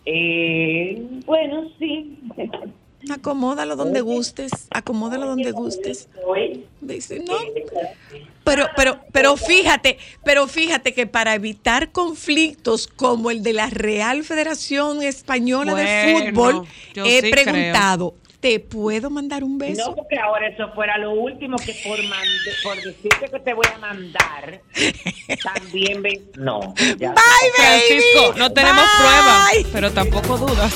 Eh, bueno, sí. *laughs* Acomódalo donde gustes, acomódalo donde gustes. Dice, no. Pero, pero, pero fíjate, pero fíjate que para evitar conflictos como el de la Real Federación Española de Fútbol, he sí preguntado, ¿te puedo mandar un No, beso? porque ahora eso fuera lo último que por, mande- por decirte que te voy a mandar, *laughs* también ven. No. ya. Bye, baby. Francisco, no tenemos Bye. pruebas, pero tampoco dudas.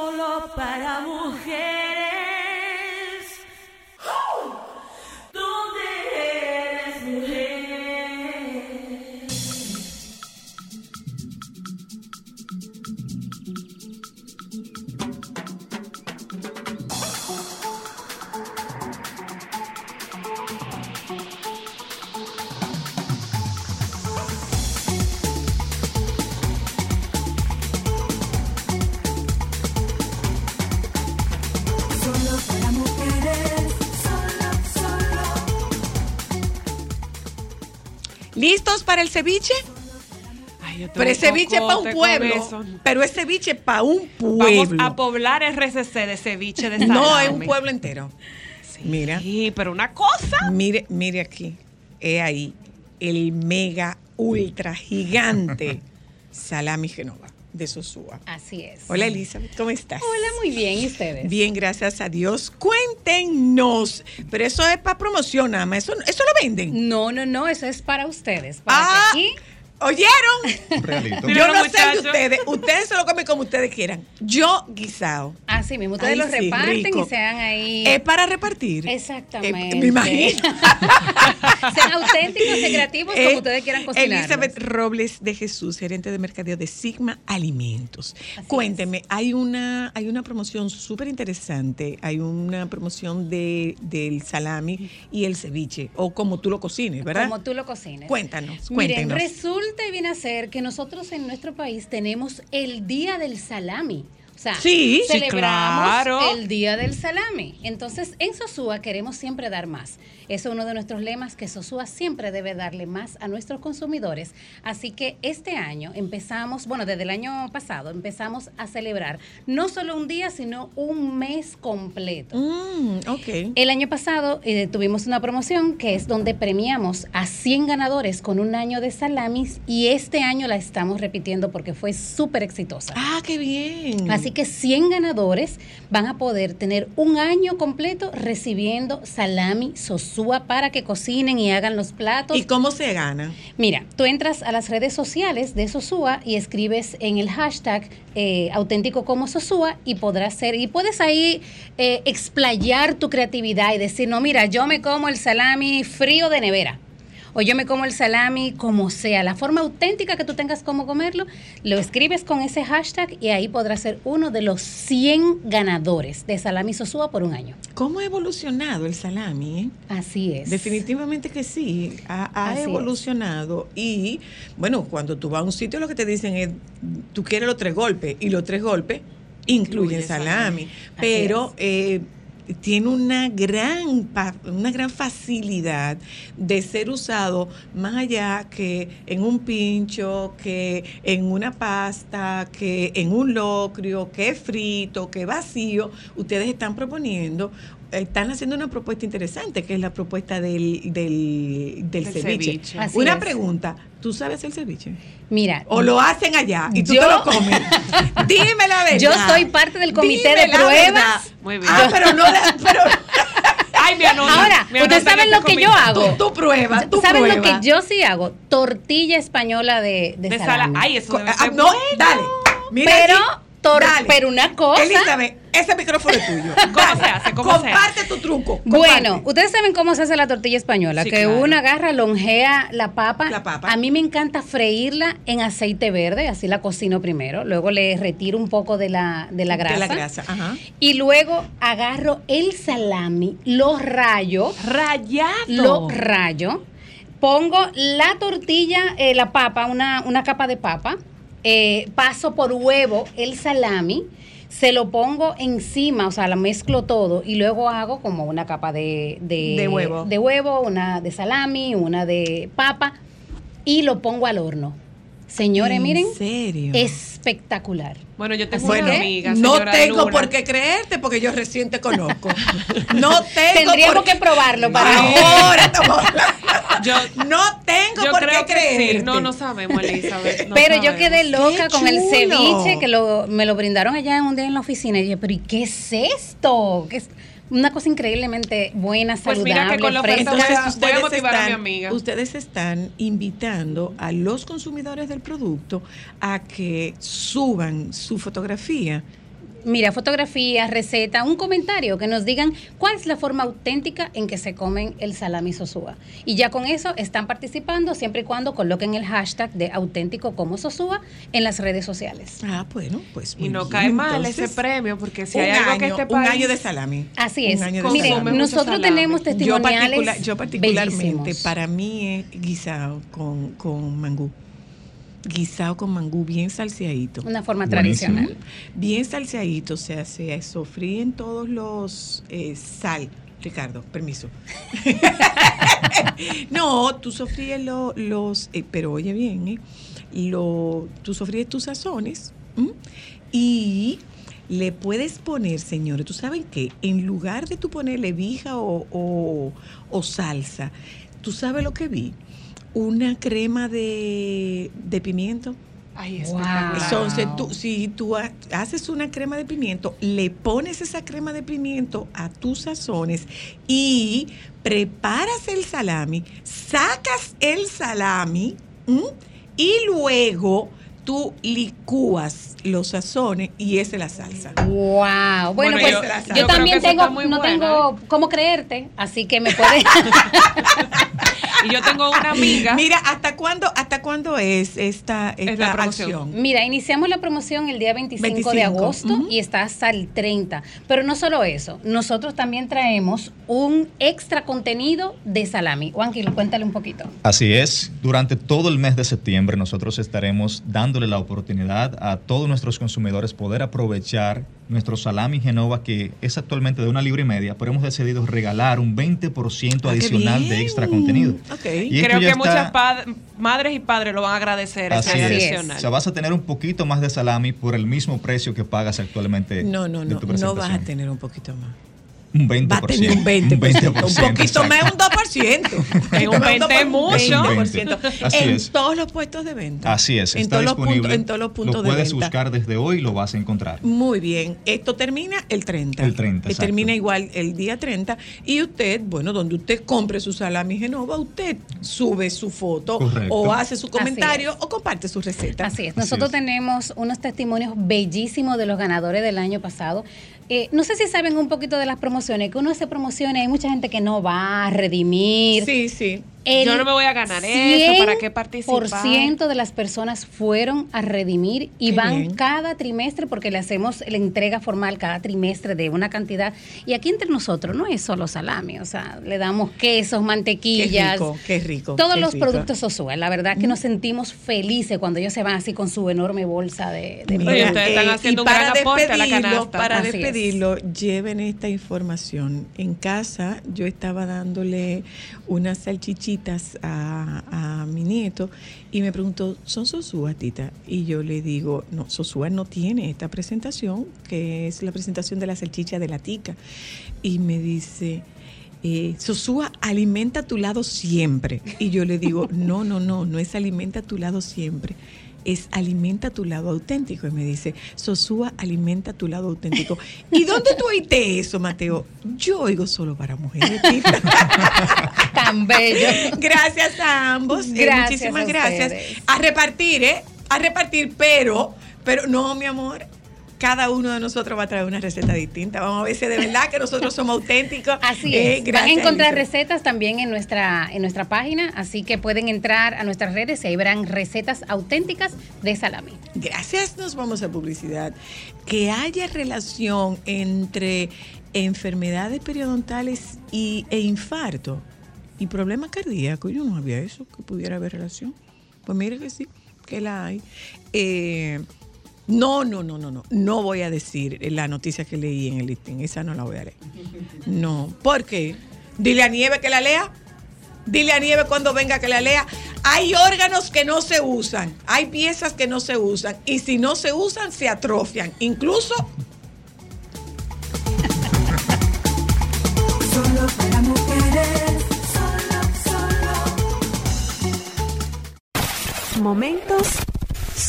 Solo para mujeres. ¿Listos para el ceviche? Ay, yo tengo Pero el ceviche para un pueblo. Pero es ceviche para un Vamos pueblo. a poblar RCC de ceviche de no, salami. es un pueblo entero. Mira. Sí, pero una cosa. Mire, mire aquí. He ahí el mega ultra gigante *laughs* salami Genova de Sosúa. Así es. Hola Elizabeth, ¿cómo estás? Hola, muy bien. ¿Y ustedes? Bien, gracias a Dios. Cuéntenos. Pero eso es para promoción, nada más. Eso, eso lo venden. No, no, no, eso es para ustedes. Para Ah, que aquí ¿oyeron? Yo no sé de ustedes. Ustedes se lo comen como ustedes quieran. Yo guisado. Así mismo, ustedes Ay, los sí, reparten rico. y sean ahí. Es para repartir. Exactamente. Eh, me imagino. *laughs* sean auténticos y creativos como Eh, ustedes quieran cocinar. Elizabeth Robles de Jesús, gerente de mercadeo de Sigma Alimentos. Así Cuénteme, hay una, hay una promoción súper interesante, hay una promoción de, del salami y el ceviche, o como tú lo cocines, ¿verdad? Como tú lo cocines. Cuéntanos, Miren, cuéntenos. Resulta viene a ser que nosotros en nuestro país tenemos el Día del Salami. O sea, Sí, sí, celebramos claro. el Día del Salami. Entonces, en Sosúa queremos siempre dar más. Es uno de nuestros lemas, que Sosúa siempre debe darle más a nuestros consumidores. Así que este año empezamos, bueno, desde el año pasado empezamos a celebrar no solo un día, sino un mes completo. Mm, ok. El año pasado eh, tuvimos una promoción que es donde premiamos a 100 ganadores con un año de salamis y este año la estamos repitiendo porque fue súper exitosa. Ah, qué bien. Así que 100 ganadores van a poder tener un año completo recibiendo salami sosúa para que cocinen y hagan los platos. ¿Y cómo se gana? Mira, tú entras a las redes sociales de Sosúa y escribes en el hashtag eh, auténtico como Sosúa y podrás ser, y puedes ahí eh, explayar tu creatividad y decir, no, mira, yo me como el salami frío de nevera. O yo me como el salami como sea, la forma auténtica que tú tengas como comerlo, lo escribes con ese hashtag y ahí podrás ser uno de los 100 ganadores de Salami Sosúa por un año. ¿Cómo ha evolucionado el salami? eh? Así es. Definitivamente que sí, ha, ha Así es. evolucionado y bueno, cuando tú vas a un sitio lo que te dicen es, tú quieres los tres golpes y los tres golpes incluyen Incluye salami, pero eh, tiene una gran, una gran facilidad de ser usado más allá que en un pincho, que en una pasta, que en un locrio, que frito, que vacío. Ustedes están proponiendo están haciendo una propuesta interesante, que es la propuesta del, del, del Del ceviche. Una es. pregunta, ¿tú sabes hacer ceviche? Mira, ¿O lo hacen allá y tú Yo- te lo *laughs* comes? Dime la verdad. Yo soy parte del comité Dime de pruebas. Muy bien. Ah, pero no la... Pero, *laughs* Ay, mi anónimo. Ahora, mi ustedes saben lo que yo hago. tú, tú pruebas, tú ¿Saben lo pruebas. que yo sí hago? Tortilla española de, de, De sala. salami. Ay, eso ah, no, bueno. dale. Mira Pero, aquí. tor- Dale. pero una cosa. Elizabeth, ese micrófono es tuyo. *laughs* ¿Cómo Dale. se hace? ¿Cómo se Comparte tu truco. Bueno, ustedes saben cómo se hace la tortilla española, Sí, que claro. uno agarra, lonjea la papa. La papa. A mí me encanta freírla en aceite verde, así la cocino primero, luego le retiro un poco de la, de la grasa. De la grasa, ajá. Y luego agarro el salami, lo rayo, Rayado. lo rayo, pongo la tortilla, eh, la papa, una, una capa de papa, eh, paso por huevo el salami, se lo pongo encima, o sea, la mezclo todo y luego hago como una capa de, de, De huevo. de huevo, una de salami, una de papa y lo pongo al horno. Señores, ¿En miren, serio? espectacular. Bueno, yo tengo Bueno, una amiga. no tengo Luna. por qué creerte porque yo recién te conozco. *laughs* No tengo Tendríamos por qué- que probarlo para Ahora. *laughs* Yo, No tengo yo por creo qué creerte. sí. No, no sabemos, Elizabeth. no Pero yo quedé loca ¡Qué con el ceviche que lo, me lo brindaron allá un día en la oficina. Y dije, pero ¿y qué es esto? ¿Qué es? Una cosa increíblemente buena, Pues saludable, mira que con la fresca. oferta Entonces, Voy a motivar a mi amiga. ustedes están invitando a los consumidores del producto a que suban su fotografía. Mira, fotografía, receta, un comentario que nos digan cuál es la forma auténtica en que se comen el salami sosúa. Y ya con eso están participando siempre y cuando coloquen el hashtag de auténtico como sosúa en las redes sociales. Ah, bueno, pues Y muy no bien. cae mal Entonces, ese premio, porque si un hay algo año, que este un país... año de salami. Así Un es. año de Miren, nosotros salami. tenemos Yo, testimoniales particular- yo particularmente, bellísimos. para mí es guisado con, con mangú. Guisado con mangú bien salseadito. Una forma Buenísimo. tradicional. Bien salseadito, o sea, se sofríen todos los eh, sal. Ricardo, permiso. *laughs* no, tú sofríes lo- los, eh, pero oye bien, ¿eh? Lo, tú sofríes tus sazones ¿m? y le puedes poner, señores, tú saben que en lugar de tú ponerle vija o, o- o salsa, tú sabes lo que vi, una crema de, de pimiento. Ay, Wow. espectacular. Entonces, tú, si tú ha- haces una crema de pimiento, le pones esa crema de pimiento a tus sazones y preparas el salami, sacas el salami ¿m? y luego tú licúas los sazones y esa es la salsa. Wow. Bueno, Bueno, pues yo- yo, yo creo también tengo, no bueno, tengo cómo creerte, así que me puedes. *laughs* Y yo tengo una amiga. Mira, ¿hasta cuándo, hasta cuándo es esta, Es esta la promoción. acción? Mira, iniciamos la promoción el día 25, de 25, agosto ujú. y está hasta el 30. Pero no solo eso, nosotros también traemos un extra contenido de salami. Juanqui, cuéntale un poquito. Así es, durante todo el mes de septiembre nosotros estaremos dándole la oportunidad a todos nuestros consumidores poder aprovechar nuestro salami Genova que es actualmente de una libra y media, pero hemos decidido regalar un 20% Ah, adicional de extra contenido. Ok. Y Creo que está- muchas pa- madres y padres lo van a agradecer. Así ese Así es. adicional. O sea, vas a tener un poquito más de salami por el mismo precio que pagas actualmente. No, no, de no, tu no vas a tener un poquito más. Un 20%. Va a tener un 20%. un 20%, poquito más, exacto. un 2%. *laughs* En un 20 es mucho. 20%. Así en es. todos los puestos de venta. Así es, En está todos los puntos, en todos los puntos lo de puedes venta. buscar desde hoy y lo vas a encontrar. Muy bien. Esto termina el 30. El 30, Que exacto. termina igual el día 30. Y usted, bueno, donde usted compre su salami Genova, usted sube su foto Correcto. o hace su comentario o comparte su receta. Así es. Así Nosotros es. tenemos unos testimonios bellísimos de los ganadores del año pasado. Eh, no sé si saben un poquito de las promociones, que uno hace promociones, hay mucha gente que no va a redimir. Sí, sí. El Yo no me voy a ganar eso, ¿para qué participar? 100% de las personas fueron a redimir y Qué van bien. cada trimestre porque le hacemos la entrega formal cada trimestre de una cantidad. Y aquí entre nosotros no es solo salami, o sea, le damos quesos, Qué mantequillas. rico, qué rico. Todos qué los rico. productos Sosúa. La verdad que nos sentimos felices cuando ellos se van así con su enorme bolsa de, de Mira, ustedes están eh, haciendo y un gran aporte a la despedirlo, canasta. Para Así es. despedirlo, lleven esta información. En casa yo estaba dándole unas a mi nieto y me preguntó, ¿son Sosúa, tita? Y yo le digo, no, Sosúa no tiene esta presentación, que es la presentación de la salchicha de la tica. Y me dice... Eh, Sosúa, alimenta a tu lado siempre. Y yo le digo, no, no, no, no es alimenta a tu lado siempre es alimenta tu lado auténtico. Y me dice, Sosúa, alimenta tu lado auténtico. *laughs* ¿Y dónde tú oíste eso, Mateo? Yo oigo solo para mujeres. *laughs* tan bello. gracias a ambos. eh, Gracias muchísimas a gracias. A repartir, ¿eh? A repartir, pero, pero no, mi amor. Cada uno de nosotros va a traer una receta distinta. Vamos a ver si de verdad que nosotros somos auténticos. *laughs* Así Eh, es. Van a encontrar recetas también en nuestra, en nuestra página, así que pueden entrar a nuestras redes y ahí verán recetas auténticas de salami. Gracias, nos vamos a publicidad. Que haya relación entre enfermedades periodontales y, e infarto y problemas cardíacos. Yo no sabía eso, que pudiera haber relación. Pues mire que sí, que la hay. Eh, no, no, no, no, no. No voy a decir la noticia que leí en el listing. Esa no la voy a leer. No. ¿Por qué? Dile a Nieve que la lea. Dile a Nieve cuando venga que la lea. Hay órganos que no se usan, hay piezas que no se usan y si no se usan se atrofian. Incluso Solo para mujeres, solo, solo. Momentos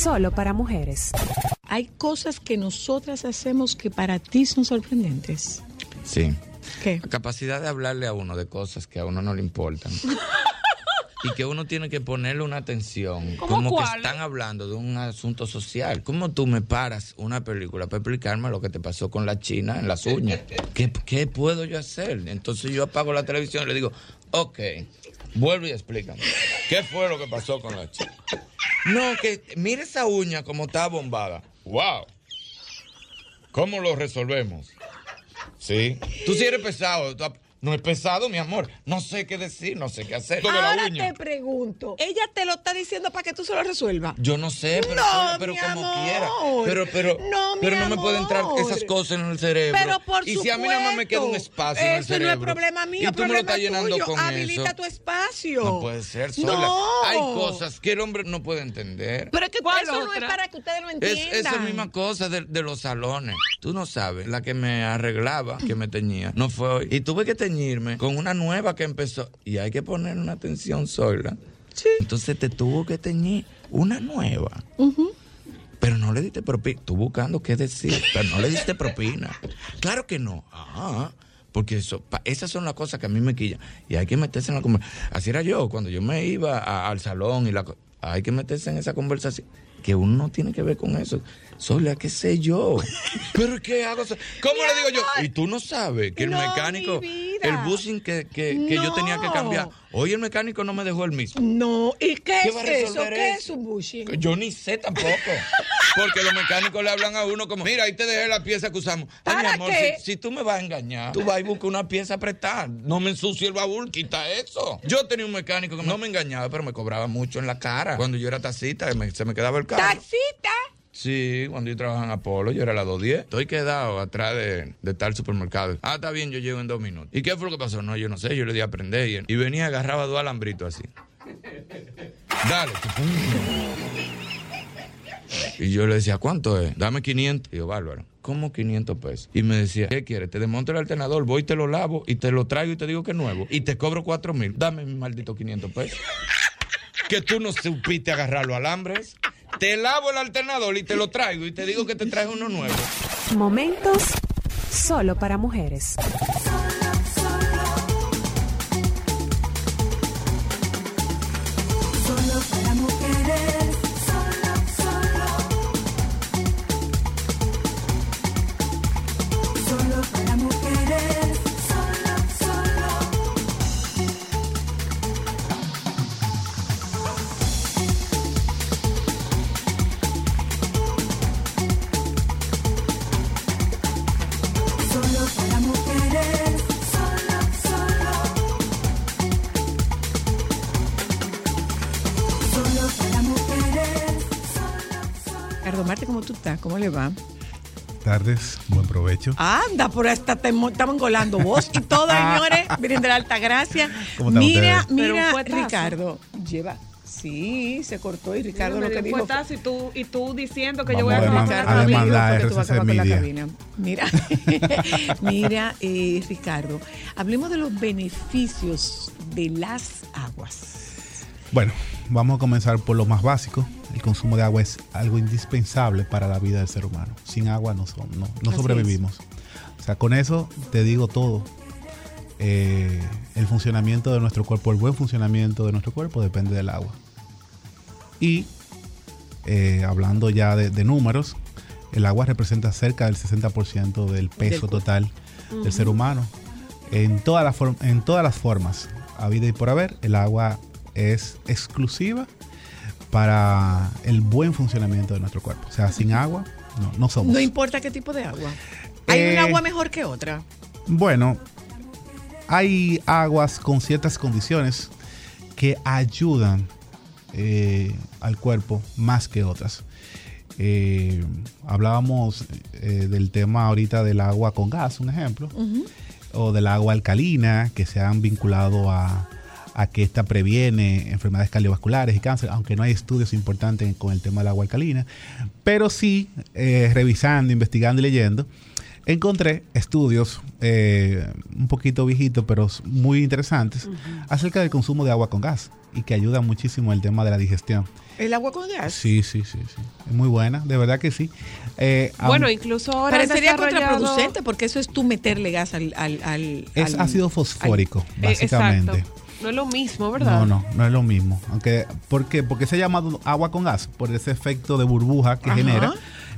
solo para mujeres. hay cosas que nosotras hacemos que para ti son sorprendentes. Sí. ¿Qué? La capacidad de hablarle a uno de cosas que a uno no le importan. *laughs* y que uno tiene que ponerle una atención. ¿Cómo Como que cuál? están hablando de un asunto social. ¿Cómo tú me paras una película para explicarme lo que te pasó con la china en las uñas? ¿Qué, qué puedo yo hacer? Entonces yo apago la televisión y le digo, ok, vuelve y explícame. ¿Qué fue lo que pasó con la china? No, que mire esa uña como está bombada. ¡Wow! ¿Cómo lo resolvemos? Sí. Tú sí eres pesado. tú No es pesado, mi amor. No sé qué decir, no sé qué hacer. Ahora uña. te pregunto, ella te lo está diciendo para que tú se lo resuelvas. Yo no sé, pero, No, pero mi como amor. quiera. Pero, pero, No, mi pero no me pueden entrar esas cosas en el cerebro. Pero por y si a mí nada más me queda un espacio en el eso cerebro. no es problema mío, y tú me lo estás llenando tuyo. con Habilita eso. tu espacio. No puede ser sola. No. Hay cosas que el hombre no puede entender. Pero es que ¿Cuál eso no es para que ustedes lo Es entiendan. esa misma cosa de, de los salones. Tú no sabes, la que me arreglaba, que me teñía, no fue hoy. Y tuve que teñirme con una nueva que empezó. Y hay que poner una atención sola. Sí. Entonces te tuvo que teñir una nueva. Pero no le diste propina. Tú buscando qué decir, pero no le diste propina. Claro que no. Ah, porque eso, pa- esas son las cosas que a mí me quillan. Y hay que meterse en la conversación. Así era yo, cuando yo me iba a- al salón y la hay que meterse en esa conversación. Que uno no tiene que ver con eso. Sola, qué sé yo. *laughs* Pero ¿qué hago? ¿Cómo le digo yo? Y tú no sabes que el No, mecánico, el busing que, que, que yo tenía que cambiar, hoy el mecánico no me dejó el mismo. No, ¿y qué, ¿Qué va a es eso? ¿Qué eso? es un bushing? Yo ni sé tampoco. *laughs* Porque los mecánicos le hablan a uno como, mira, ahí te dejé la pieza que usamos. Ay, mi ¿Para amor, qué? si, si tú me vas a engañar, tú vas y buscas una pieza prestada. No me ensucie el baúl, quita eso. Yo tenía un mecánico que no me engañaba, pero me cobraba mucho en la cara. Cuando yo era taxista, me- se me quedaba el carro. ¡Taxita! Sí, cuando yo trabajaba en Apolo, yo era la 210. Estoy quedado atrás de, de tal supermercado. Ah, está bien, yo llego en dos minutos. ¿Y qué fue lo que pasó? No, yo no sé, yo le di a aprender y, y venía, agarraba dos alambritos así. Dale. Y yo le decía, ¿cuánto es? Dame 500. Y yo, bárbaro. ¿Cómo 500 pesos? Y me decía, ¿qué quieres? Te desmonto el alternador, voy te lo lavo y te lo traigo y te digo que es nuevo. Y te cobro 4 mil. Dame mi maldito 500 pesos. que tú no supiste agarrar los alambres. Te lavo el alternador y te lo traigo y te digo que te traigo uno nuevo. Momentos solo para mujeres. Anda, por hasta te estamos engolando vos y todo, *laughs* señores. Miren de la alta gracia. ¿Cómo están Mira, mira. Ricardo, lleva. Sí, se cortó y Ricardo lo que un dijo. fue- fuetazo y tú, y tú diciendo que yo voy a a acabar demandar- con la a cabina. tú vas a acabar con la cabina. Mira, *laughs* mira eh, Ricardo, hablemos de los beneficios de las aguas. Bueno, vamos a comenzar por lo más básico. El consumo de agua es algo indispensable para la vida del ser humano. Sin agua no, son- no, sobrevivimos. O sea, con eso te digo todo. Eh, el funcionamiento de nuestro cuerpo, el buen funcionamiento de nuestro cuerpo depende del agua. Y eh, hablando ya de, de números, el agua representa cerca del 60% del peso total del ser humano. En en todas las formas, a vida y por haber, el agua es exclusiva para el buen funcionamiento de nuestro cuerpo. O sea, sin agua no, no somos. No importa qué tipo de agua. ¿Hay Eh, un agua mejor que otra? Bueno, hay aguas con ciertas condiciones que ayudan eh, al cuerpo más que otras. Eh, hablábamos del tema ahorita del agua con gas, un ejemplo, o del agua alcalina, que se han vinculado a, a que esta previene enfermedades cardiovasculares y cáncer, aunque no hay estudios importantes con el tema del agua alcalina. Pero sí, eh, revisando, investigando y leyendo, encontré estudios eh, un poquito viejitos, pero muy interesantes, acerca del consumo de agua con gas y que ayuda muchísimo el tema de la digestión. ¿El agua con gas? Sí, sí, sí, sí. Es muy buena, de verdad que sí. Eh, Bueno, incluso ahora Parecería contraproducente porque eso es tú meterle gas al... al, al- es al- ácido fosfórico, básicamente. Exacto. No es lo mismo, ¿verdad? No, no, no es lo mismo. Aunque, ¿Por qué? Porque se ha llamado agua con gas, por ese efecto de burbuja que Ajá. genera,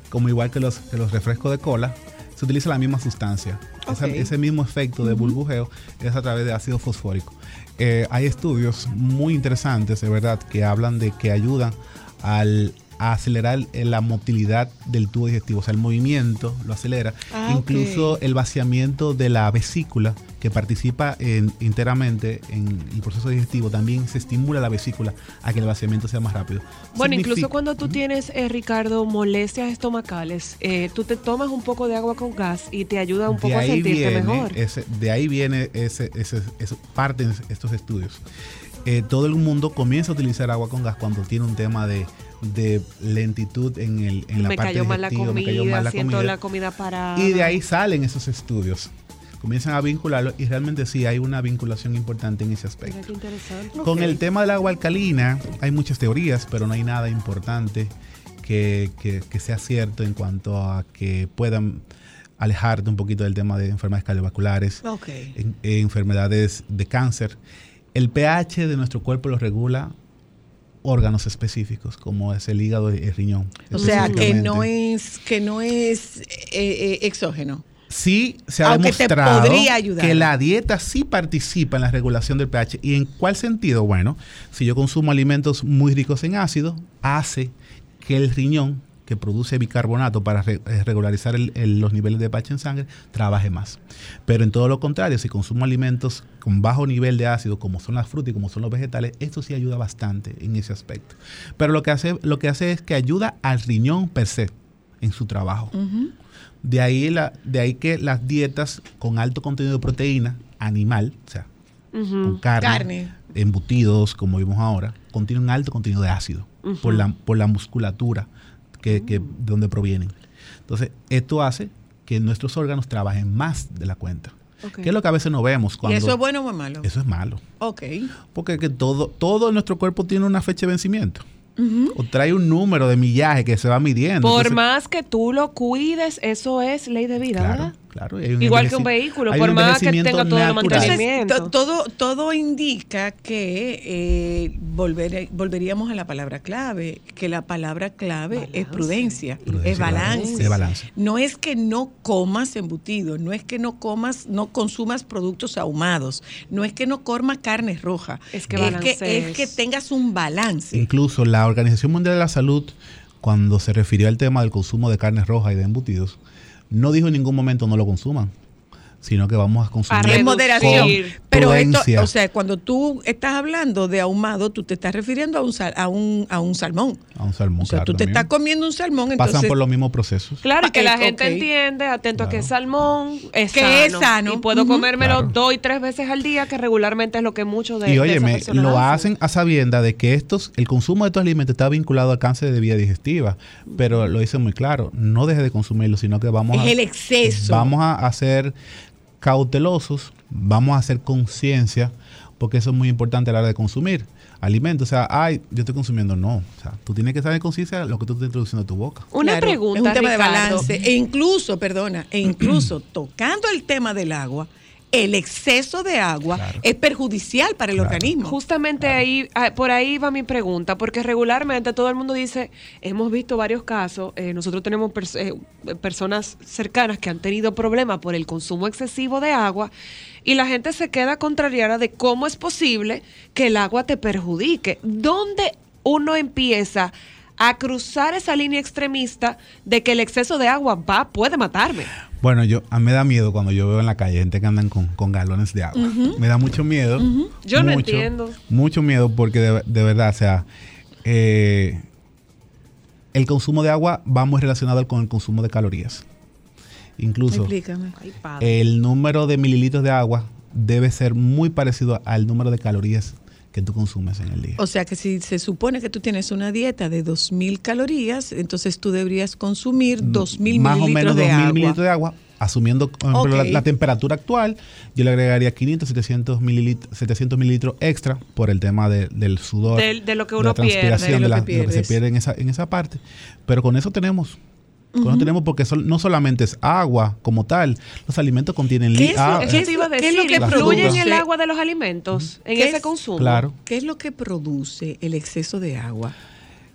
como igual que los, que los refrescos de cola, se utiliza la misma sustancia. Ese mismo efecto de burbujeo es a través de ácido fosfórico. Eh, hay estudios muy interesantes, de verdad, que hablan de que ayudan al a acelerar el- la motilidad del tubo digestivo, o sea, el movimiento lo acelera, Ah, incluso el vaciamiento de la vesícula que participa en, enteramente en el proceso digestivo, también se estimula la vesícula a que el vaciamiento sea más rápido. Bueno, incluso cuando tú tienes, eh, Ricardo, molestias estomacales, eh, tú te tomas un poco de agua con gas y te ayuda un poco de a sentirte viene mejor. ese- de ahí viene ese, ese, eso parten estos estudios. Eh, todo el mundo comienza a utilizar agua con gas cuando tiene un tema de, de lentitud en, el, en la me parte cayó mal la digestiva, me comida, cayó mal la siento comida. la comida parada. Y de ahí salen esos estudios. Comienzan a vincularlo y realmente sí hay una vinculación importante en ese aspecto. Mira qué interesante. Con el tema del agua alcalina hay muchas teorías, pero no hay nada importante que, que- que sea cierto en cuanto a que puedan alejarte un poquito del tema de enfermedades cardiovasculares, Ok. en- en enfermedades de cáncer. El pH de nuestro cuerpo lo regula órganos específicos, como es el hígado y el riñón. O sea, que no es, que no es eh, eh, exógeno. Sí, se ha Aunque demostrado que la dieta sí participa en la regulación del pH. ¿Y en cuál sentido? Bueno, si yo consumo alimentos muy ricos en ácido, hace que el riñón, que produce bicarbonato para re- eh, regularizar el- el- los niveles de pH en sangre, trabaje más. Pero en todo lo contrario, si consumo alimentos con bajo nivel de ácido, como son las frutas y como son los vegetales, esto sí ayuda bastante en ese aspecto. Pero lo que hace, lo que hace es que ayuda al riñón per se en su trabajo. De ahí, la, de ahí que las dietas con alto contenido de proteína animal, o sea, con carne, Carne. embutidos, como vimos ahora, contienen un alto contenido de ácido por, la, por la musculatura que, que- de donde provienen. Entonces, esto hace que nuestros órganos trabajen más de la cuenta. Que es lo que a veces no vemos cuando... ¿Y eso es bueno o es malo? Eso es malo. Ok. Porque que todo, todo nuestro cuerpo tiene una fecha de vencimiento. O trae un número de millaje que se va midiendo. Por Entonces, más que tú lo cuides, eso es ley de vida, Claro, ¿verdad? Claro. y hay un Igual que un vehículo, hay por un más que tenga todo el mantenimiento. Entonces, to- todo, todo indica que eh, volver- volveríamos a la palabra clave, que la palabra clave es prudencia, Prudencia, es balance. Es balance. No es que no comas embutido, no es que no comas, no consumas productos ahumados, no es que no comas carne roja, Es que es, que, balancees. es que tengas un balance. Incluso la Organización Mundial de la Salud, cuando se refirió al tema del consumo de carne roja y de embutidos, no dijo en ningún momento no lo consuman, sino que vamos a consumir en moderación. con Pero esto, o sea, cuando tú estás hablando de ahumado, tú te estás refiriendo a un, sal- a un, a un salmón. a un salmón, O sea, claro, tú te también. estás comiendo un salmón, entonces... Pasan por los mismos procesos. Claro, que la gente entiende, atento a que es salmón, es Que sano. es sano. Y puedo Ujú. comérmelo Claro. dos y tres veces al día, que regularmente es lo que muchos de, y de personas lo hacen a sabienda de que estos, el consumo de estos alimentos está vinculado al cáncer de vía digestiva, pero lo dicen muy claro, no deje de consumirlo, sino que vamos Es a, el exceso. vamos a hacer cautelosos, vamos a hacer conciencia, porque eso es muy importante a la hora de consumir alimentos. O sea, ay, yo estoy consumiendo, no. O sea, tú tienes que saber conciencia de lo que tú estás introduciendo a tu boca. Una Claro, pregunta, Es un tema Ricardo. de balance. E incluso, perdona, e incluso *clears throat* tocando el tema del agua, el exceso de agua es perjudicial para el organismo. Justamente ahí, ah, por ahí va mi pregunta, porque regularmente todo el mundo dice, hemos visto varios casos, eh, nosotros tenemos pers- eh, personas cercanas que han tenido problemas por el consumo excesivo de agua y la gente se queda contrariada de cómo es posible que el agua te perjudique. ¿Dónde uno empieza a cruzar esa línea extremista de que el exceso de agua va, puede matarme? Bueno, yo a mí me da miedo cuando yo veo en la calle gente que andan con, con galones de agua. Me da mucho miedo. Yo no mucho, entiendo. Mucho miedo porque de, de verdad, o sea, eh, el consumo de agua va muy relacionado con el consumo de calorías. Incluso Explícame. el número de mililitros de agua debe ser muy parecido al número de calorías que tú consumes en el día. O sea que si se supone que tú tienes una dieta de 2.000 calorías, entonces tú deberías consumir 2.000 más o mililitros menos de 2.000 agua. mililitros de agua, asumiendo por ejemplo, Ok. la, la temperatura actual, yo le agregaría 500, 700 mililitros, 700 mililitros extra por el tema de- del sudor, Del- de lo que de uno la transpiración, pierde. de, De lo la- que de lo que se pierde en esa, en esa parte. Pero con eso tenemos. Ujú. tenemos porque sol- no solamente es agua como tal, los alimentos contienen ¿Qué es lo- ah, Eso te iba a ¿Qué es lo decir, que influye en produce? el agua de los alimentos, en ¿Qué ese es- consumo. Claro. ¿Qué es lo que produce el exceso de agua?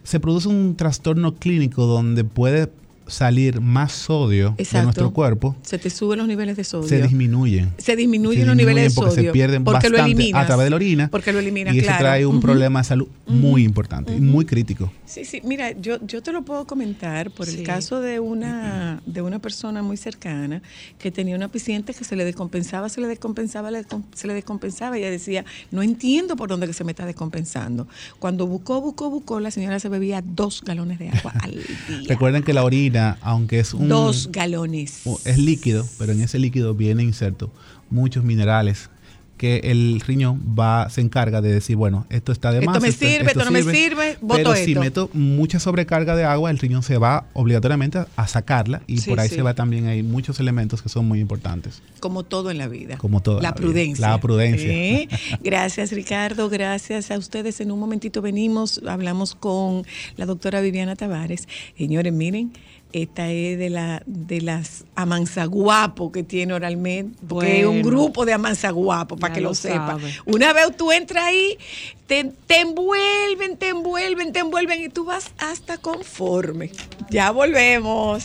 se produce un trastorno clínico donde puede salir más sodio de nuestro cuerpo, Se te suben los niveles de sodio. se disminuyen. Se disminuyen Se los niveles de porque sodio. se pierden porque lo bastante eliminas. a través de la orina. Porque lo eliminas, y eso claro. trae un problema de salud muy importante y muy crítico. Sí, sí, mira, yo, yo te lo puedo comentar por Sí. el caso de una, de una persona muy cercana que tenía una paciente que se le descompensaba, se le descompensaba, se le descompensaba y ella decía, no entiendo por dónde que se me está descompensando. Cuando buscó, buscó, buscó, la señora se bebía dos galones de agua al *laughs* día. Recuerden que la orina, aunque es un Dos galones. es líquido, pero en ese líquido viene inserto muchos minerales que el riñón va se encarga de decir, bueno, esto está de Esto más, me sirve, esto no me sirve, boto pero si esto. meto mucha sobrecarga de agua, el riñón se va obligatoriamente a sacarla y Sí, por ahí sí. se va también hay muchos elementos que son muy importantes. Como todo en la vida. Como todo La vida. prudencia. La prudencia. ¿Eh? Gracias, Ricardo. Gracias a ustedes. En un momentito venimos, hablamos con la doctora Viviana Tavares. Señores, miren. Esta es de, la, de las amanzaguapo que tiene Oralmed, porque es un grupo de amanzaguapo, para que lo, lo sepa. sabe. Una vez tú entras ahí, te, te envuelven, te envuelven, te envuelven y tú vas hasta conforme. Ya volvemos.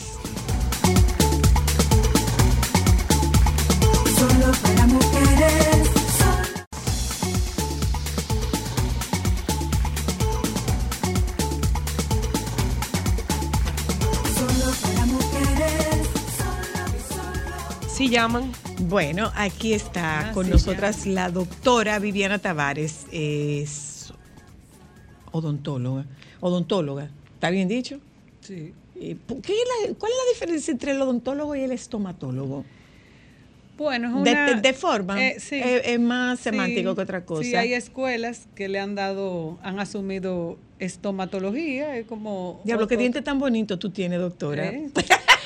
Solo para Llaman. Bueno, aquí está Ah, con nosotras la doctora Viviana Tavares, es odontóloga. Odontóloga, ¿está bien dicho? Sí. Eh, ¿por qué ¿Cuál es la diferencia entre el odontólogo y el estomatólogo? Bueno, es una... de, de forma, Eh, sí. es, es más Sí, semántico que otra cosa. Sí, hay escuelas que le han dado, han asumido estomatología, es como... Diablo, qué diente tan bonito tú tienes, doctora. ¿Eh? *laughs*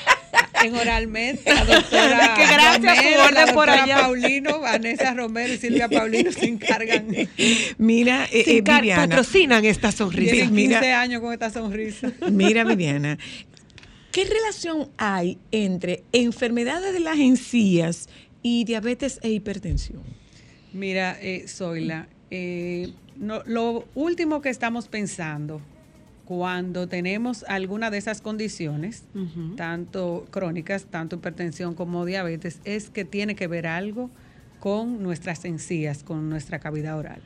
En Oralmed, *laughs* la doctora Que gracias, Romero, la por allá. Paulino, Vanessa Romero y Silvia Paulino se encargan. *laughs* Mira, eh, Se eh, encar- Viviana. patrocinan esta sonrisa. Tienen 15 mira. años con esta sonrisa. *laughs* Mira, Viviana, ¿qué relación hay entre enfermedades de las encías y diabetes e hipertensión? Mira, eh, Zoila, eh, no- lo último que estamos pensando cuando tenemos alguna de esas condiciones, tanto crónicas, tanto hipertensión como diabetes, es que tiene que ver algo con nuestras encías, con nuestra cavidad oral.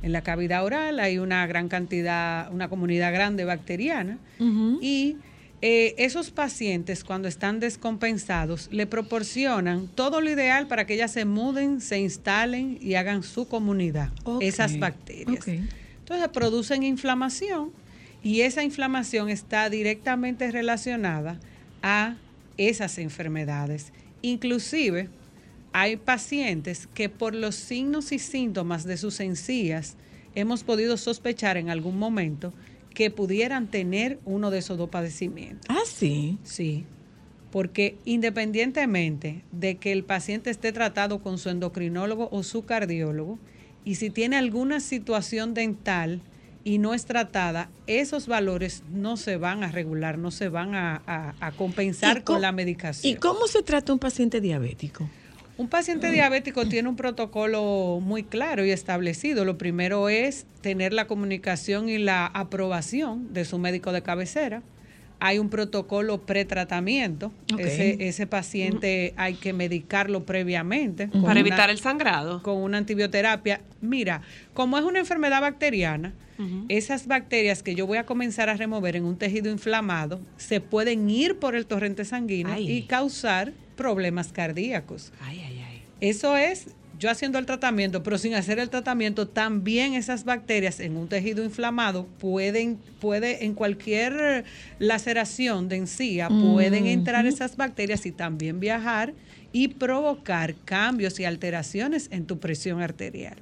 En la cavidad oral hay una gran cantidad, una comunidad grande bacteriana y eh, esos pacientes cuando están descompensados le proporcionan todo lo ideal para que ellas se muden, se instalen y hagan su comunidad, esas bacterias. Entonces producen inflamación y esa inflamación está directamente relacionada a esas enfermedades. Inclusive hay pacientes que por los signos y síntomas de sus encías hemos podido sospechar en algún momento que pudieran tener uno de esos dos padecimientos. Ah, sí. Sí, porque independientemente de que el paciente esté tratado con su endocrinólogo o su cardiólogo, y si tiene alguna situación dental y no es tratada, esos valores no se van a regular, no se van a, a- a compensar ¿Y con co- la medicación. ¿Y cómo se trata un paciente diabético? Un paciente diabético tiene un protocolo muy claro y establecido. Lo primero es tener la comunicación y la aprobación de su médico de cabecera. Hay un protocolo pretratamiento. Ese, ese paciente hay que medicarlo previamente. Para una- evitar el sangrado. Con una antibioterapia. Mira, como es una enfermedad bacteriana, esas bacterias que yo voy a comenzar a remover en un tejido inflamado se pueden ir por el torrente sanguíneo Ay. y causar problemas cardíacos. Eso es yo haciendo el tratamiento, pero sin hacer el tratamiento, también esas bacterias en un tejido inflamado pueden, puede en cualquier laceración de encía, pueden entrar esas bacterias y también viajar y provocar cambios y alteraciones en tu presión arterial.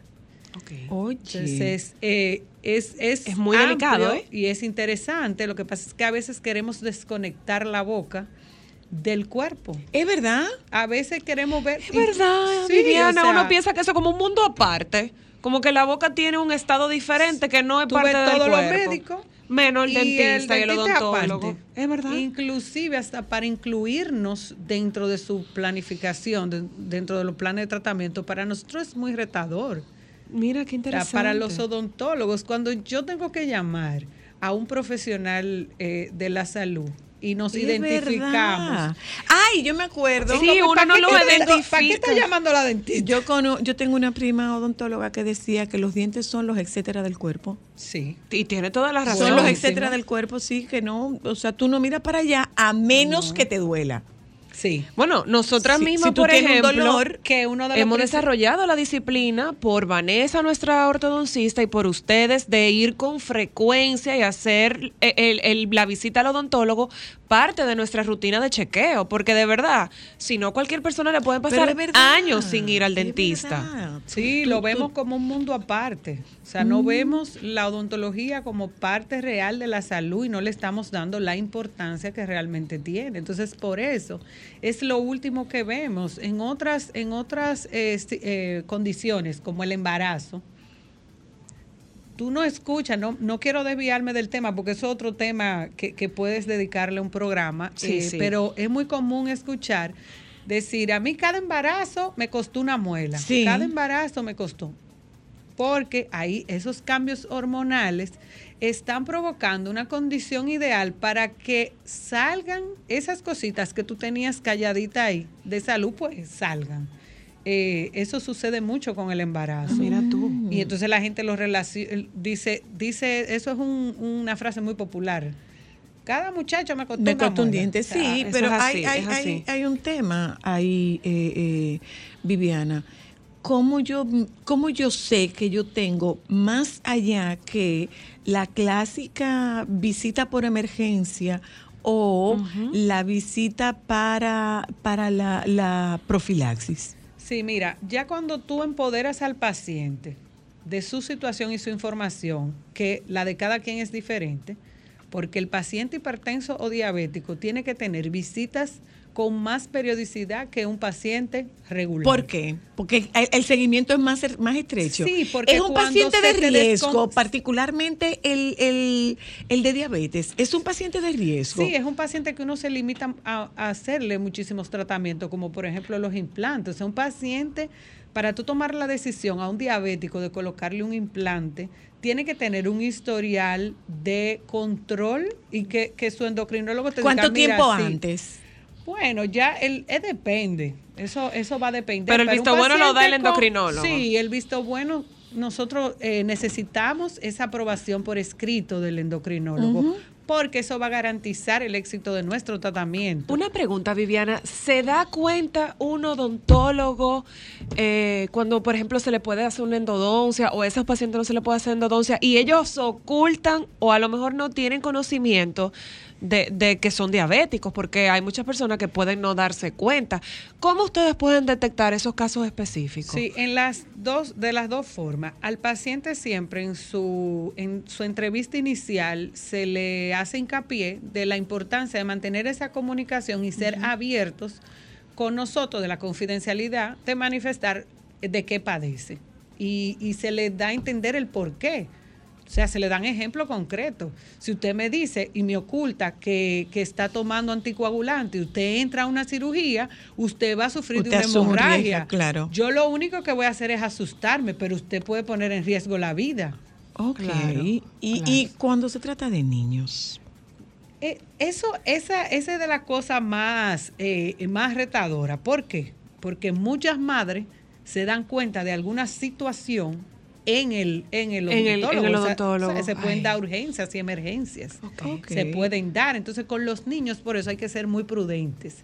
Oye. Entonces, eh, es, es, Es muy delicado, ¿eh? Y es interesante. Lo que pasa es que a veces queremos desconectar la boca del cuerpo. ¿Es verdad? A veces queremos ver. Es verdad, Sí, Viviana, o sea, uno piensa que eso es como un mundo aparte. Como que la boca tiene un estado diferente que no es Tú parte ves del todos los cuerpo. médicos. Menos el y dentista y el, odontólogo. aparte. Es verdad. Inclusive hasta para incluirnos dentro de su planificación, de- dentro de los planes de tratamiento, para nosotros es muy retador. Mira qué O sea, interesante. para los odontólogos, cuando yo tengo que llamar a un profesional eh, de la salud y nos Es identificamos. verdad. Ay, yo me acuerdo. Sí, uno ¿Para no qué lo identifica. ¿Para qué está llamando la dentista? Yo, cono- yo tengo una prima odontóloga que decía que los dientes son los etcétera del cuerpo. Sí. Y tiene toda la razón. Son los etcétera del cuerpo, sí, que no. O sea, tú no miras para allá a menos que te duela. Sí. Bueno, nosotras mismas, si por un ejemplo, dolor, que uno de hemos desarrollado la disciplina por Vanessa, nuestra ortodoncista, y por ustedes de ir con frecuencia y hacer el- el- el- la visita al odontólogo parte de nuestra rutina de chequeo, porque de verdad, si no cualquier persona le pueden pasar verdad, años sin ir al dentista. verdad. Sí, Tú- lo tú- vemos como un mundo aparte. O sea, no vemos la odontología como parte real de la salud y no le estamos dando la importancia que realmente tiene. Entonces, por eso es lo último que vemos. En otras, en otras eh, si- eh, condiciones, como el embarazo, tú no escuchas, no, no quiero desviarme del tema porque es otro tema que, que puedes dedicarle un programa, Sí, eh, sí. pero es muy común escuchar decir, a mí cada embarazo me costó una muela, Sí. cada embarazo me costó, porque ahí esos cambios hormonales están provocando una condición ideal para que salgan esas cositas que tú tenías calladita ahí de salud, pues salgan. Eh, eso sucede mucho con el embarazo. Mira tú. Y entonces la gente lo relaciona, dice, dice, eso es un- una frase muy popular. Cada muchacho me costó Me costó un diente, sí, pero así, hay, hay, hay un tema ahí, eh, eh, Viviana. ¿Cómo yo, ¿Cómo yo sé que yo tengo más allá que la clásica visita por emergencia o la visita para, para la, la profilaxis? Sí, mira, ya cuando tú empoderas al paciente de su situación y su información, que la de cada quien es diferente, porque el paciente hipertenso o diabético tiene que tener visitas con más periodicidad que un paciente regular. ¿Por qué? Porque el, el seguimiento es más, más estrecho. Sí, porque es un paciente de riesgo, particularmente el, el, el de diabetes. Es un paciente de riesgo. Sí, es un paciente que uno se limita a, a hacerle muchísimos tratamientos, como por ejemplo los implantes. O sea, un paciente, para tú tomar la decisión a un diabético de colocarle un implante, tiene que tener un historial de control y que, que su endocrinólogo te ¿Cuánto diga, "Mira, tiempo sí". antes? Bueno, ya el, eh, depende. Eso, eso va a depender. Pero el visto bueno lo da el con- endocrinólogo. sí, el visto bueno, nosotros eh, necesitamos esa aprobación por escrito del endocrinólogo porque eso va a garantizar el éxito de nuestro tratamiento. Una pregunta, Viviana. ¿Se da cuenta un odontólogo eh, cuando, por ejemplo, se le puede hacer una endodoncia o a esos pacientes no se le puede hacer endodoncia y ellos ocultan o a lo mejor no tienen conocimiento de, de que son diabéticos? Porque hay muchas personas que pueden no darse cuenta. ¿Cómo ustedes pueden detectar esos casos específicos? Sí, en las dos, de las dos formas. Al paciente siempre en su, en su entrevista inicial se le hace hincapié de la importancia de mantener esa comunicación y ser abiertos con nosotros de la confidencialidad de manifestar de qué padece. Y, y se le da a entender el por qué. O sea, se le dan ejemplos concretos. Si usted me dice y me oculta que, que está tomando anticoagulante, usted entra a una cirugía, usted va a sufrir Usted de una asume un riesgo, hemorragia. claro. Yo lo único que voy a hacer es asustarme, pero usted puede poner en riesgo la vida. Ok. Claro, y, claro. y cuando se trata de niños, Eh, Eso, esa, esa es de las cosas más, eh, más retadoras. ¿Por qué? Porque muchas madres se dan cuenta de alguna situación en el, en el En el- en odontólogo. el odontólogo. o sea, se pueden Ay. dar urgencias y emergencias. Ok. Se pueden dar. Entonces, con los niños, por eso hay que ser muy prudentes.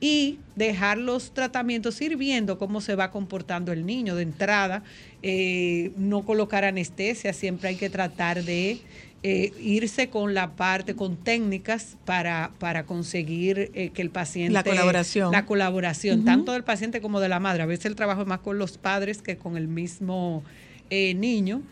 Y dejar los tratamientos ir viendo cómo se va comportando el niño de entrada. eh, no colocar anestesia, siempre hay que tratar de eh, irse con la parte, con técnicas para, para conseguir eh, que el paciente... La colaboración. La colaboración, tanto del paciente como de la madre. A veces el trabajo es más con los padres que con el mismo niño,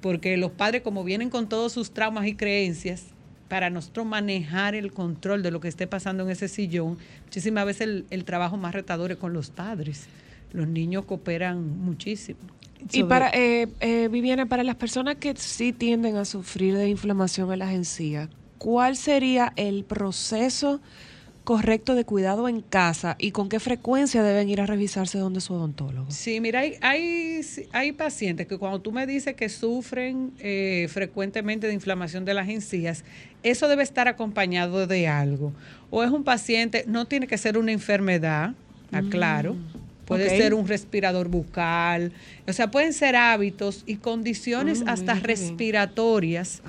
porque los padres como vienen con todos sus traumas y creencias, para nosotros manejar el control de lo que esté pasando en ese sillón, muchísimas veces el, el trabajo más retador es con los padres. Los niños cooperan muchísimo. Y para, eh, eh, Viviana, para las personas que sí tienden a sufrir de inflamación en las encías, ¿cuál sería el proceso correcto de cuidado en casa y con qué frecuencia deben ir a revisarse donde su odontólogo? Sí, mira, hay, hay, hay pacientes que cuando tú me dices que sufren eh, frecuentemente de inflamación de las encías, eso debe estar acompañado de algo. O es un paciente, no tiene que ser una enfermedad, aclaro. Puede ok. ser un respirador bucal, o sea, pueden ser hábitos y condiciones Mm, hasta respiratorias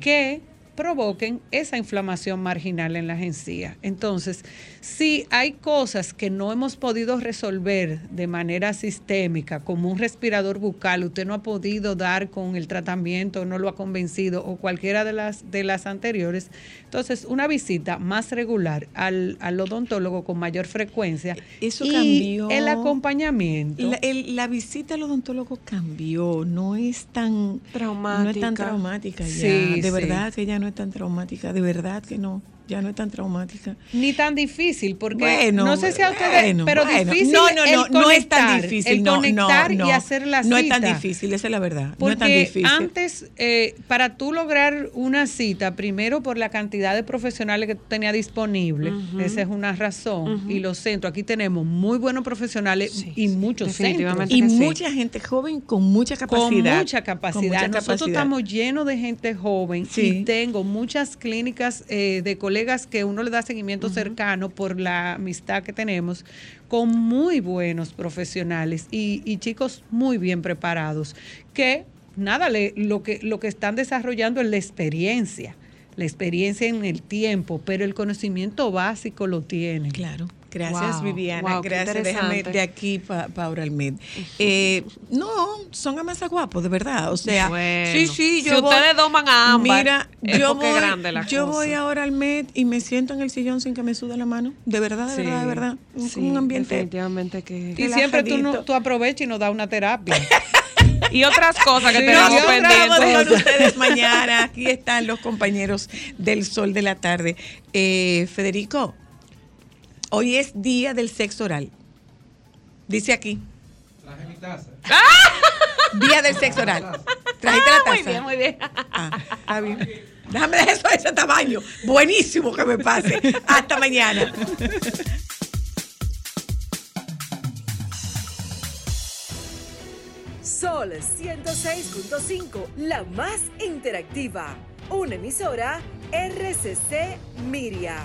que provoquen esa inflamación marginal en las encías. Entonces, si hay cosas que no hemos podido resolver de manera sistémica, como un respirador bucal, usted no ha podido dar con el tratamiento, no lo ha convencido, o cualquiera de las, de las anteriores, entonces una visita más regular al, al odontólogo con mayor frecuencia Eso y cambió. el acompañamiento. La, el- la visita al odontólogo cambió, no es tan Traumática. No es tan traumática ya. Sí, de sí. verdad que ya no es tan traumática, de verdad que no, ya no es tan traumática. Ni tan difícil, porque Bueno, no sé si a ustedes, bueno, pero bueno. difícil No, no, el no, no es tan conectar, difícil. el no, no, conectar no. y hacer la No es tan cita. difícil, esa es la verdad. no Porque es tan difícil. antes, eh, para tú lograr una cita, primero por la cantidad de profesionales que tú tenías disponible, esa es una razón, y los centros, aquí tenemos muy buenos profesionales Sí, y sí, muchos centros. y sí. mucha gente joven con mucha Con capacidad. mucha capacidad. Con mucha Nosotros capacidad. estamos llenos de gente joven Sí. y tengo muchas clínicas eh, de colegas que uno le da seguimiento cercano por la amistad que tenemos con muy buenos profesionales y, y chicos muy bien preparados que nada, le- lo, que, lo que están desarrollando es la experiencia, la experiencia en el tiempo, pero el conocimiento básico lo tienen. Claro. Gracias, Wow, Viviana. wow, Gracias. Déjame de aquí para pa Almed. Eh, no, son amasas guapos, de verdad. O sea, Bueno, sí, sí, si yo voy- ustedes doman a ámbar, Mira, es yo voy, grande la yo cosa. voy ahora al Med y me siento en el sillón sin que me sude la mano. De verdad, de Sí, verdad, de verdad. Un, Sí, un ambiente. definitivamente que... Y siempre tú, no- tú aprovechas y nos das una terapia. *laughs* Y otras cosas que Sí, tenemos pendientes. con ustedes mañana. Aquí están los compañeros del Sol de la Tarde. Eh, Federico, hoy es día del sexo oral. Dice aquí. Traje mi taza. *laughs* Día del sexo oral. Trajiste la taza. Muy bien, muy bien. Ah, está bien. Déjame dejar eso de ese tamaño. Buenísimo que me pase. Hasta mañana. Sol 106.5, la más interactiva. Una emisora RCC Miria.